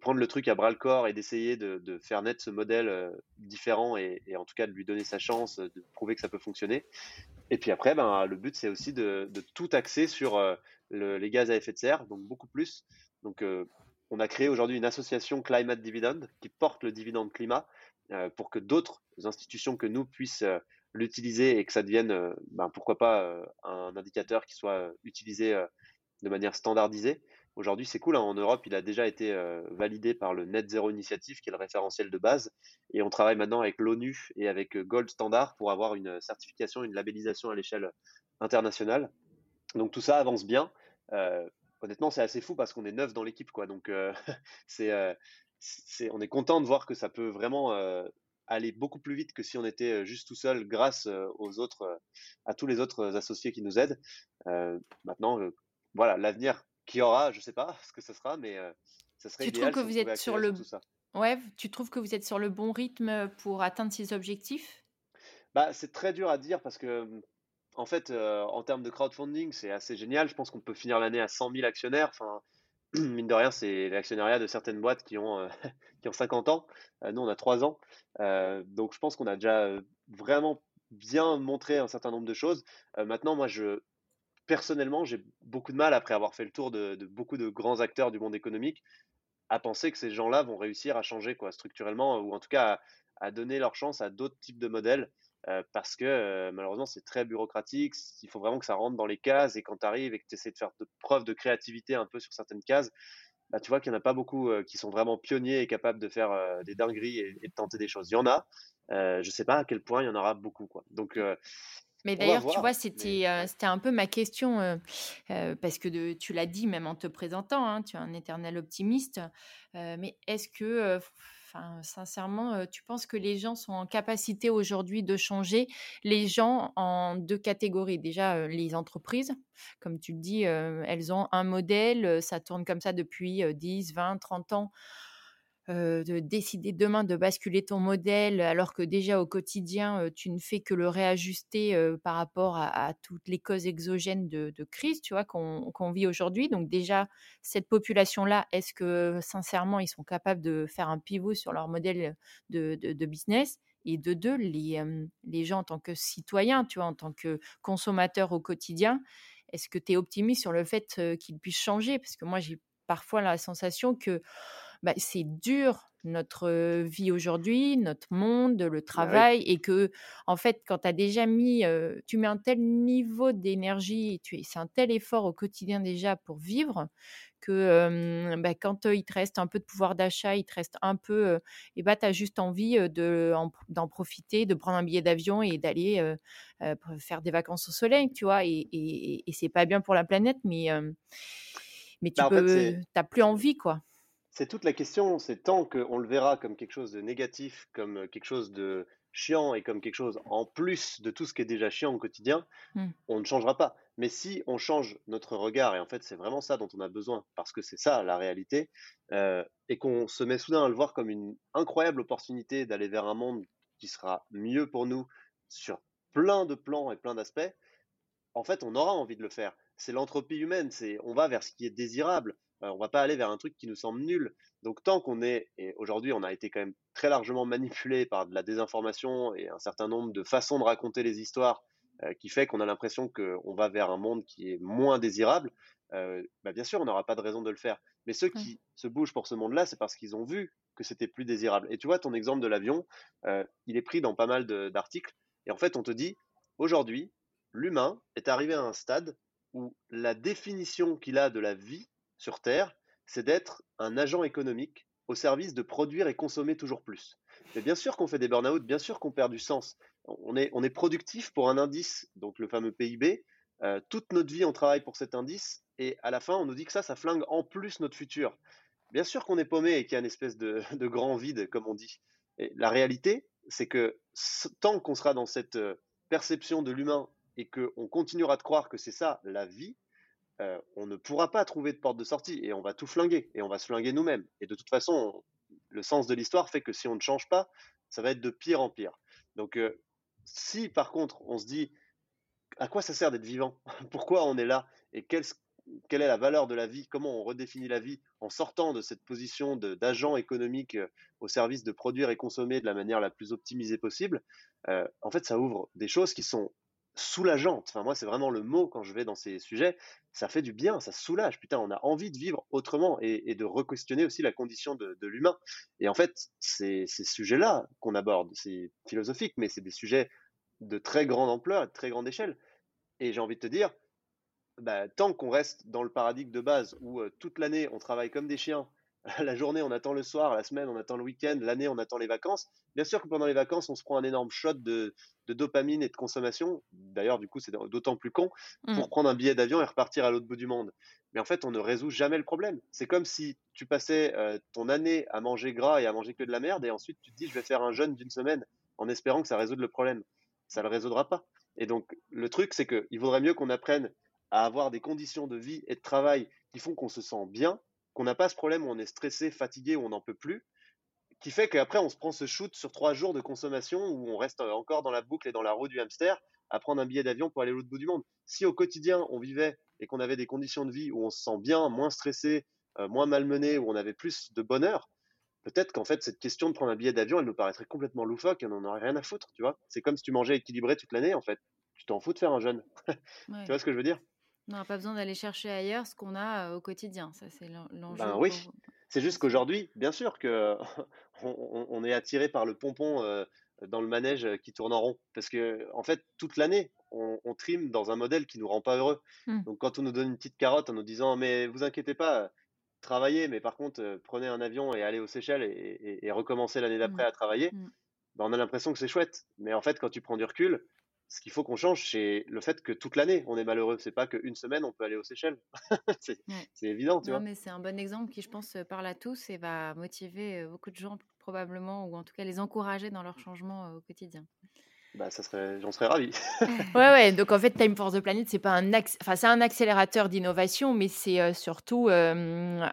prendre le truc à bras le corps et d'essayer de, faire naître ce modèle euh, différent et, en tout cas de lui donner sa chance, de prouver que ça peut fonctionner. Et puis après, ben, le but, c'est aussi de, tout axer sur euh, le, les gaz à effet de serre, donc beaucoup plus. Donc, euh, on a créé aujourd'hui une association Climate Dividend qui porte le dividende climat pour que d'autres institutions que nous puissent l'utiliser et que ça devienne, ben, pourquoi pas, un indicateur qui soit utilisé de manière standardisée. Aujourd'hui, c'est cool. Hein. En Europe, il a déjà été validé par le Net Zero Initiative, qui est le référentiel de base. Et on travaille maintenant avec l'ONU et avec Gold Standard pour avoir une certification, une labellisation à l'échelle internationale. Donc tout ça avance bien. honnêtement, c'est assez fou parce qu'on est neuf dans l'équipe. Donc c'est, on est content de voir que ça peut vraiment aller beaucoup plus vite que si on était juste tout seul grâce aux autres, à tous les autres associés qui nous aident. maintenant, voilà, l'avenir qui aura, je sais pas ce que ce sera, mais ça serait tu idéal trouves que vous êtes sur le Ouais, tu trouves que vous êtes sur le bon rythme pour atteindre ces objectifs? Bah, c'est très dur à dire parce que mmh, en fait, en termes de crowdfunding, c'est assez génial. Je pense qu'on peut finir l'année à 100 000 actionnaires. Enfin, mine de rien, c'est l'actionnariat de certaines boîtes qui ont, qui ont 50 ans. nous, on a 3 ans. donc, je pense qu'on a déjà vraiment bien montré un certain nombre de choses. maintenant, moi, je, personnellement, j'ai beaucoup de mal, après avoir fait le tour de, beaucoup de grands acteurs du monde économique, à penser que ces gens-là vont réussir à changer quoi, structurellement, ou en tout cas à, donner leur chance à d'autres types de modèles, euh, parce que euh, malheureusement c'est très bureaucratique, il faut vraiment que ça rentre dans les cases, et quand tu arrives et que tu essaies de faire de preuve de créativité un peu sur certaines cases, bah, tu vois qu'il n'y en a pas beaucoup euh, qui sont vraiment pionniers et capables de faire des dingueries et, de tenter des choses. Il y en a, je ne sais pas à quel point il y en aura beaucoup. Quoi. Donc mais d'ailleurs, tu vois, c'était c'était un peu ma question, parce que tu l'as dit même en te présentant, hein, tu es un éternel optimiste. mais est-ce que, sincèrement, tu penses que les gens sont en capacité aujourd'hui de changer Les gens en deux catégories? Déjà, les entreprises, comme tu le dis, elles ont un modèle, ça tourne comme ça depuis 10, 20, 30 ans de décider demain de basculer ton modèle alors que déjà au quotidien, tu ne fais que le réajuster par rapport à, toutes les causes exogènes de, crise, tu vois, qu'on vit aujourd'hui. Donc déjà, cette population-là, est-ce que sincèrement, ils sont capables de faire un pivot sur leur modèle de, de business? Et de deux, les, les gens en tant que citoyens, tu vois, en tant que consommateurs au quotidien, est-ce que tu es optimiste sur le fait qu'ils puissent changer? Parce que moi, j'ai parfois la sensation que bah, c'est dur notre vie aujourd'hui, notre monde, le bah travail, et que en fait, quand tu as déjà mis, tu mets un tel niveau d'énergie, c'est un tel effort au quotidien déjà pour vivre, que bah, quand il te reste un peu de pouvoir d'achat, il te reste un peu, et bah, tu as juste envie de, d'en profiter, de prendre un billet d'avion et d'aller faire des vacances au soleil, tu vois, et, et, et c'est pas bien pour la planète, mais, mais tu bah, n'as plus envie, quoi. C'est toute la question, c'est tant qu'on le verra comme quelque chose de négatif, comme quelque chose de chiant et comme quelque chose en plus de tout ce qui est déjà chiant au quotidien, mmh. on ne changera pas. Mais si on change notre regard, et en fait c'est vraiment ça dont on a besoin, parce que c'est ça la réalité, euh, et qu'on se met soudain à le voir comme une incroyable opportunité d'aller vers un monde qui sera mieux pour nous sur plein de plans et plein d'aspects, en fait on aura envie de le faire. C'est l'entropie humaine, c'est on va vers ce qui est désirable. On on va pas aller vers un truc qui nous semble nul. Donc tant qu'on est, et aujourd'hui on a été quand même très largement manipulé par de la désinformation et un certain nombre de façons de raconter les histoires euh, qui fait qu'on a l'impression qu'on va vers un monde qui est moins désirable, euh, bah, bien sûr on n'aura pas de raison de le faire. Mais ceux qui se bougent pour ce monde-là, c'est parce qu'ils ont vu que c'était plus désirable. Et tu vois, ton exemple de l'avion, euh, il est pris dans pas mal d'articles. Et en fait, on te dit, aujourd'hui, l'humain est arrivé à un stade où la définition qu'il a de la vie sur Terre, c'est d'être un agent économique au service de produire et consommer toujours plus. Mais bien sûr qu'on fait des burn-out, bien sûr qu'on perd du sens. On est, on est productif pour un indice, donc le fameux PIB. Euh, toute notre vie, on travaille pour cet indice, et à la fin, on nous dit que ça, ça flingue en plus notre futur. Bien sûr qu'on est paumé et qu'il y a une espèce de, grand vide, comme on dit. La réalité, c'est que tant qu'on sera dans cette euh, perception de l'humain et qu'on continuera de croire que c'est ça la vie, euh, on ne pourra pas trouver de porte de sortie et on va tout flinguer et on va se flinguer nous-mêmes. Et de toute façon, le sens de l'histoire fait que si on ne change pas, ça va être de pire en pire. Donc, euh, si par contre on se dit à quoi ça sert d'être vivant? Pourquoi on est là? Et quelle, est la valeur de la vie? Comment on redéfinit la vie en sortant de cette position d'agent économique euh, au service de produire et consommer de la manière la plus optimisée possible? En fait, ça ouvre des choses qui sont soulageante. Enfin, moi, c'est vraiment le mot quand je vais dans ces sujets. Ça fait du bien, ça soulage. Putain, on a envie de vivre autrement et, de re-questionner aussi la condition de, l'humain. Et en fait, c'est ces sujets-là qu'on aborde. C'est philosophique, mais c'est des sujets de très grande ampleur de très grande échelle. Et j'ai envie de te dire, bah, tant qu'on reste dans le paradigme de base où euh, toute l'année on travaille comme des chiens la journée, on attend le soir, la semaine, on attend le week-end, l'année, on attend les vacances. Bien sûr que pendant les vacances, on se prend un énorme shot de, dopamine et de consommation. D'ailleurs, du coup, c'est d'autant plus con mmh. pour prendre un billet d'avion et repartir à l'autre bout du monde. Mais en fait, on ne résout jamais le problème. C'est comme si tu passais euh, ton année à manger gras et à manger que de la merde, et ensuite tu te dis, je vais faire un jeûne d'une semaine en espérant que ça résout le problème. Ça ne le résoudra pas. Et donc, le truc, c'est qu'il vaudrait mieux qu'on apprenne à avoir des conditions de vie et de travail qui font qu'on se sent bien qu'on n'a pas ce problème où on est stressé, fatigué, où on n'en peut plus, qui fait qu'après on se prend ce shoot sur trois jours de consommation où on reste encore dans la boucle et dans la roue du hamster à prendre un billet d'avion pour aller l'autre bout du monde. Si au quotidien on vivait et qu'on avait des conditions de vie où on se sent bien, moins stressé, euh, moins malmené, où on avait plus de bonheur, peut-être qu'en fait cette question de prendre un billet d'avion, elle nous paraîtrait complètement loufoque et on n'en aurait rien à foutre, tu vois. C'est comme si tu mangeais équilibré toute l'année en fait. Tu t'en fous de faire un jeûne. tu vois ce que je veux dire? On n'a pas besoin d'aller chercher ailleurs ce qu'on a au quotidien. Ça, c'est l'enjeu. Ben oui, c'est juste qu'aujourd'hui, bien sûr que on, est attiré par le pompon dans le manège qui tourne en rond. Parce que, en fait, toute l'année, on, trime dans un modèle qui nous rend pas heureux. Mmh. Donc, quand on nous donne une petite carotte en nous disant, mais vous inquiétez pas, travaillez, mais par contre, prenez un avion et allez aux Seychelles et, et, recommencez l'année d'après mmh. à travailler, mmh. ben, on a l'impression que c'est chouette. Mais en fait, quand tu prends du recul, ce qu'il faut qu'on change, c'est le fait que toute l'année, on est malheureux. C'est pas qu'une semaine, on peut aller aux Seychelles. c'est évident, tu non, vois. mais c'est un bon exemple qui, je pense, parle à tous et va motiver beaucoup de gens, probablement, ou en tout cas les encourager dans leur changement au quotidien. Bah, ça serait, j'en serais ravi. ouais, ouais. Donc en fait, Time for the Planet, c'est pas un, enfin, c'est un accélérateur d'innovation, mais c'est surtout un,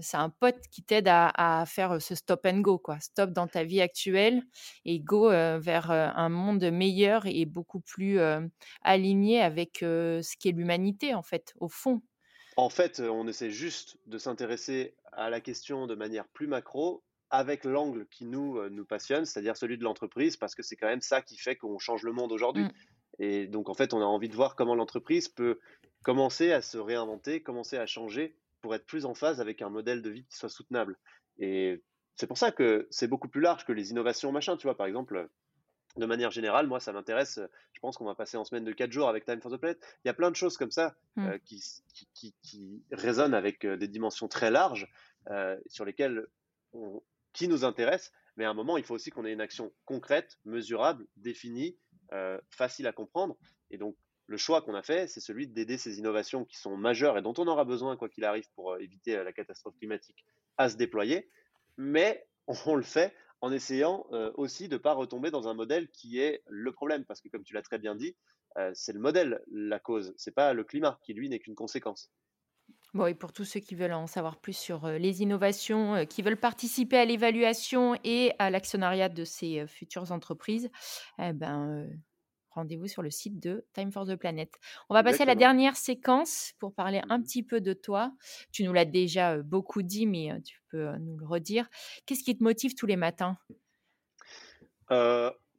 c'est un pote qui t'aide à, faire ce stop and go, quoi. Stop dans ta vie actuelle et go vers un monde meilleur et beaucoup plus aligné avec ce qu'est l'humanité, en fait, au fond. En fait, on essaie juste de s'intéresser à la question de manière plus macro avec l'angle qui nous, euh, nous passionne, c'est-à-dire celui de l'entreprise, parce que c'est quand même ça qui fait qu'on change le monde aujourd'hui. Mm. Et donc, en fait, on a envie de voir comment l'entreprise peut commencer à se réinventer, commencer à changer pour être plus en phase avec un modèle de vie qui soit soutenable. Et c'est pour ça que c'est beaucoup plus large que les innovations, machin. Tu vois, par exemple, de manière générale, moi, ça m'intéresse. Je pense qu'on va passer en semaine de 4 jours avec Time for the Planet. Il y a plein de choses comme ça mm. euh, qui, qui, qui, résonnent avec euh, des dimensions très larges sur lesquelles on, qui nous intéresse, mais à un moment, il faut aussi qu'on ait une action concrète, mesurable, définie, euh, facile à comprendre. Et donc, le choix qu'on a fait, c'est celui d'aider ces innovations qui sont majeures et dont on aura besoin, quoi qu'il arrive, pour euh, éviter euh, la catastrophe climatique, à se déployer. Mais on le fait en essayant aussi de ne pas retomber dans un modèle qui est le problème, parce que comme tu l'as très bien dit, c'est le modèle la cause, c'est pas le climat qui lui n'est qu'une conséquence. Bon, et pour tous ceux qui veulent en savoir plus sur les innovations, qui veulent participer à l'évaluation et à l'actionnariat de ces futures entreprises, eh ben, rendez-vous sur le site de Time for the Planet. On va passer à la dernière séquence pour parler un petit peu de toi. Tu nous l'as déjà beaucoup dit, mais tu peux nous le redire. Qu'est-ce qui te motive tous les matins?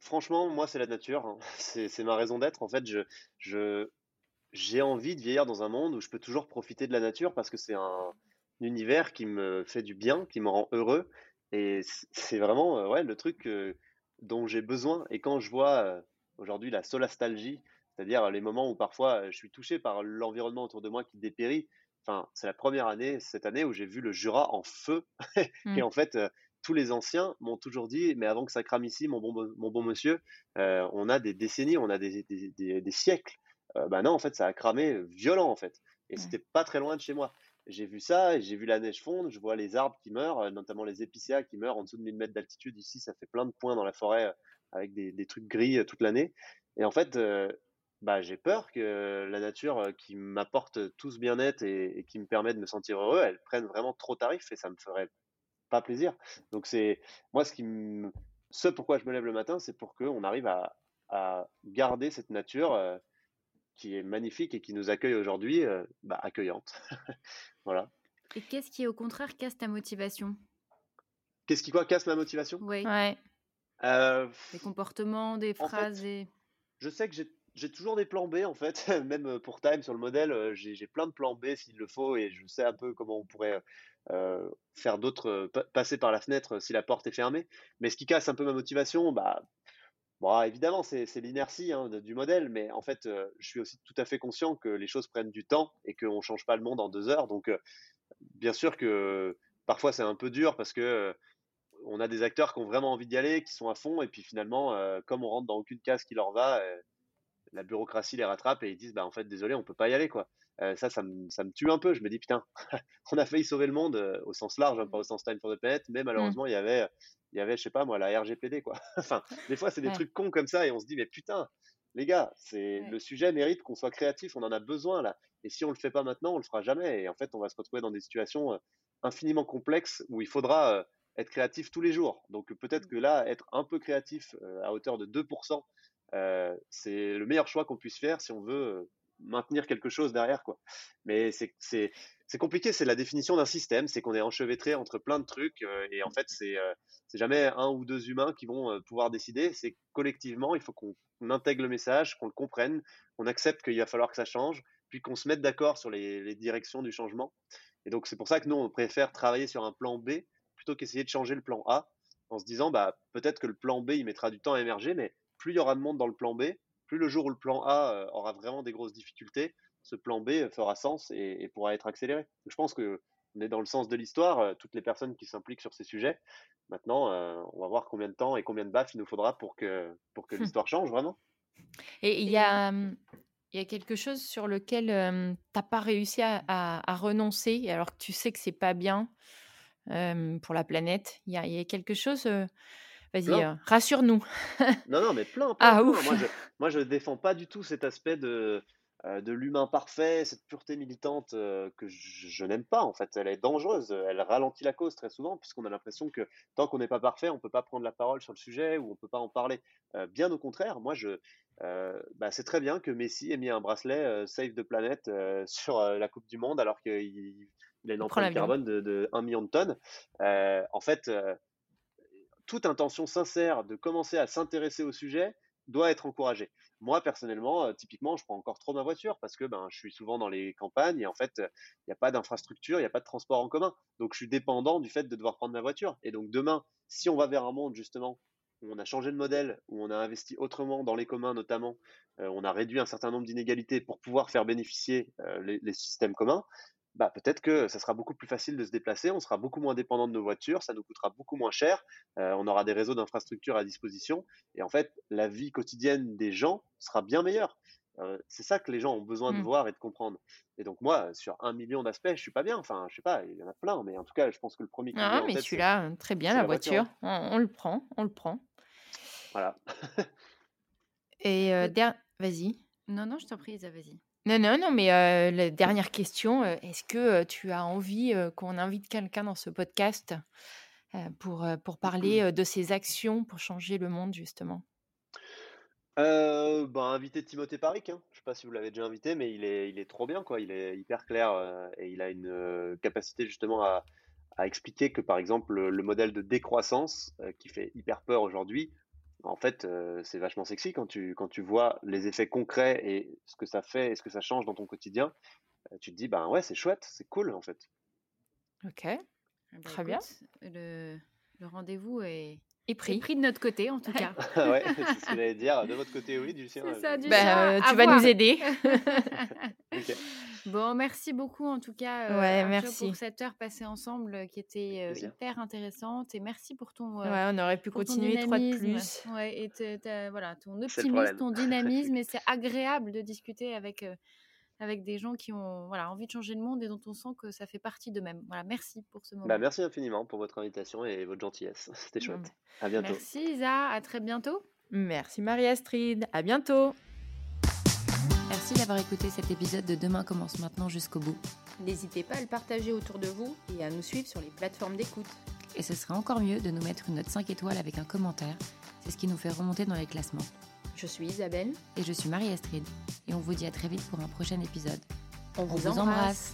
Franchement, moi, c'est la nature. Hein. C'est ma raison d'être. En fait, je, je, j'ai envie de vieillir dans un monde où je peux toujours profiter de la nature parce que c'est un, univers qui me fait du bien, qui me rend heureux. Et c'est vraiment euh, ouais, le truc euh, dont j'ai besoin. Et quand je vois euh, aujourd'hui la solastalgie, c'est-à-dire les moments où parfois je suis touché par l'environnement autour de moi qui dépérit, enfin, c'est la première année, cette année, où j'ai vu le Jura en feu. Mmh. Et en fait, tous les anciens m'ont toujours dit, mais avant que ça crame ici, mon bon, mon bon monsieur, on a des décennies, on a des, des, des, des siècles euh, bah non, en fait, ça a cramé violent, en fait. Et c'était pas très loin de chez moi. J'ai vu ça, j'ai vu la neige fondre, je vois les arbres qui meurent, euh, notamment les épicéas qui meurent en dessous de 1000 mètres d'altitude. Ici, ça fait plein de points dans la forêt euh, avec des, trucs gris toute l'année. Et en fait, bah, j'ai peur que la nature qui m'apporte tout ce bien-être et, qui me permet de me sentir heureux, elle prenne vraiment trop tarif et ça me ferait pas plaisir. Donc c'est moi ce qui me, ce pourquoi je me lève le matin, c'est pour qu'on arrive à, à, garder cette nature qui est magnifique et qui nous accueille aujourd'hui, euh, bah, accueillante. voilà. Et qu'est-ce qui, au contraire, casse ta motivation? Qu'est-ce qui quoi casse ma motivation? Oui. Ouais. Euh, des comportements, des phrases. et... Je sais que j'ai toujours des plans B en fait, même euh, pour Time sur le modèle, j'ai plein de plans B s'il le faut et je sais un peu comment on pourrait faire d'autres, passer par la fenêtre si la porte est fermée. Mais ce qui casse un peu ma motivation, bah, Bon, évidemment, c'est l'inertie hein, du modèle, mais en fait, euh, je suis aussi tout à fait conscient que les choses prennent du temps et qu'on ne change pas le monde en deux heures. Donc, euh, bien sûr que parfois c'est un peu dur parce que euh, on a des acteurs qui ont vraiment envie d'y aller, qui sont à fond, et puis finalement, comme on rentre dans aucune case qui leur va, la bureaucratie les rattrape et ils disent, bah en fait, désolé, on peut pas y aller, quoi. Ça, ça me, ça me tue un peu. Je me dis, putain, on a failli sauver le monde au sens large, hein, pas au sens time for the planet, mais mmh. malheureusement, il y avait il y avait, je sais pas moi, la RGPD, quoi. enfin, des fois, c'est des trucs cons comme ça et on se dit, mais putain, les gars, c'est le sujet mérite qu'on soit créatif, on en a besoin là. Et si on le fait pas maintenant, on le fera jamais. Et en fait, on va se retrouver dans des situations euh, infiniment complexes où il faudra euh, être créatif tous les jours. Donc peut-être mmh. que là, être un peu créatif euh, à hauteur de 2%, c'est le meilleur choix qu'on puisse faire si on veut maintenir quelque chose derrière, quoi. Mais c'est compliqué, c'est la définition d'un système, c'est qu'on est enchevêtré entre plein de trucs euh, et en fait c'est euh, jamais un ou deux humains qui vont euh, pouvoir décider, c'est collectivement, il faut qu'on intègre le message, qu'on le comprenne, qu'on accepte qu'il va falloir que ça change, puis qu'on se mette d'accord sur les, les, directions du changement. Et donc c'est pour ça que nous on préfère travailler sur un plan B plutôt qu'essayer de changer le plan A en se disant bah peut-être que le plan B il mettra du temps à émerger, mais plus il y aura de monde dans le plan B, plus le jour où le plan A aura vraiment des grosses difficultés, ce plan B fera sens et, pourra être accéléré. Je pense que on est dans le sens de l'histoire, euh, toutes les personnes qui s'impliquent sur ces sujets. Maintenant, euh, on va voir combien de temps et combien de baffes il nous faudra pour que, pour que hum. l'histoire change vraiment. Et il y a, il y a quelque chose sur lequel tu n'as pas réussi à, renoncer, alors que tu sais que c'est pas bien pour la planète. Il y, a, il y a quelque chose Vas-y, rassure-nous. non, non, mais plein, plein. Ah, Moi, je, moi, je défends pas du tout cet aspect de euh, de l'humain parfait, cette pureté militante euh, que je, n'aime pas en fait. Elle est dangereuse, elle ralentit la cause très souvent puisqu'on a l'impression que tant qu'on n'est pas parfait, on ne peut pas prendre la parole sur le sujet ou on ne peut pas en parler. Euh, bien au contraire, moi je, bah, c'est très bien que Messi ait mis un bracelet Save the Planet sur la Coupe du Monde alors qu'il a une empreinte carbone de, de, 1 million de tonnes. en fait, toute intention sincère de commencer à s'intéresser au sujet doit être encouragée. Moi, personnellement, euh, typiquement, je prends encore trop ma voiture parce que ben, je suis souvent dans les campagnes et en fait, il n'y a pas d'infrastructure, il n'y a pas de transport en commun. Donc, je suis dépendant du fait de devoir prendre ma voiture. Et donc, demain, si on va vers un monde, justement, où on a changé de modèle, où on a investi autrement dans les communs notamment, euh, on a réduit un certain nombre d'inégalités pour pouvoir faire bénéficier euh, les, systèmes communs, bah, peut-être que ça sera beaucoup plus facile de se déplacer, on sera beaucoup moins dépendant de nos voitures, ça nous coûtera beaucoup moins cher, euh, on aura des réseaux d'infrastructures à disposition, et en fait, la vie quotidienne des gens sera bien meilleure. Euh, c'est ça que les gens ont besoin de mmh. voir et de comprendre. Et donc moi, sur un million d'aspects, je suis pas bien. Enfin, je sais pas, il y en a plein, mais en tout cas, je pense que le premier. Qui ah, mais celui-là, euh, très bien, la, voiture. On, le prend, on le prend. Voilà. et vas-y. Non, non, je t'en prie, vas-y. Non, non, non, mais la dernière question, est-ce que tu as envie qu'on invite quelqu'un dans ce podcast pour, pour parler de ses actions pour changer le monde, justement? Euh, bah, inviter Timothée Paric, hein. je sais pas si vous l'avez déjà invité, mais il est, il est trop bien, quoi. Il est hyper clair et il a une capacité justement à, à expliquer que, par exemple, le modèle de décroissance qui fait hyper peur aujourd'hui, en fait, euh, c'est vachement sexy quand tu, quand tu vois les effets concrets et ce que ça fait et ce que ça change dans ton quotidien. Euh, tu te dis, ben ouais, c'est chouette, c'est cool en fait. Ok, eh ben, très bien. Le, le rendez-vous est, est pris. pris de notre côté en tout cas. ouais, c'est ce que j'allais dire. De votre côté, oui, du sien. Ça, du ben, tu vas nous aider. Bon, merci beaucoup en tout cas ouais, merci. pour cette heure passée ensemble euh, qui était euh, hyper intéressante et merci pour ton. Euh, ouais, on aurait pu continuer trois de plus. Ouais, et voilà, ton optimisme, ton dynamisme et c'est agréable de discuter avec avec des gens qui ont voilà, envie de changer le monde et dont on sent que ça fait partie d'eux-mêmes. Voilà, merci pour ce moment. Bah, merci infiniment pour votre invitation et votre gentillesse. C'était chouette. À bientôt. Merci Isa, à très bientôt. Merci Marie-Astrid, à bientôt. Merci d'avoir écouté cet épisode de Demain commence maintenant jusqu'au bout. N'hésitez pas à le partager autour de vous et à nous suivre sur les plateformes d'écoute. Et ce serait encore mieux de nous mettre une note 5 étoiles avec un commentaire. C'est ce qui nous fait remonter dans les classements. Je suis Isabelle. Et je suis Marie-Astrid. Et on vous dit à très vite pour un prochain épisode. On vous, embrasse.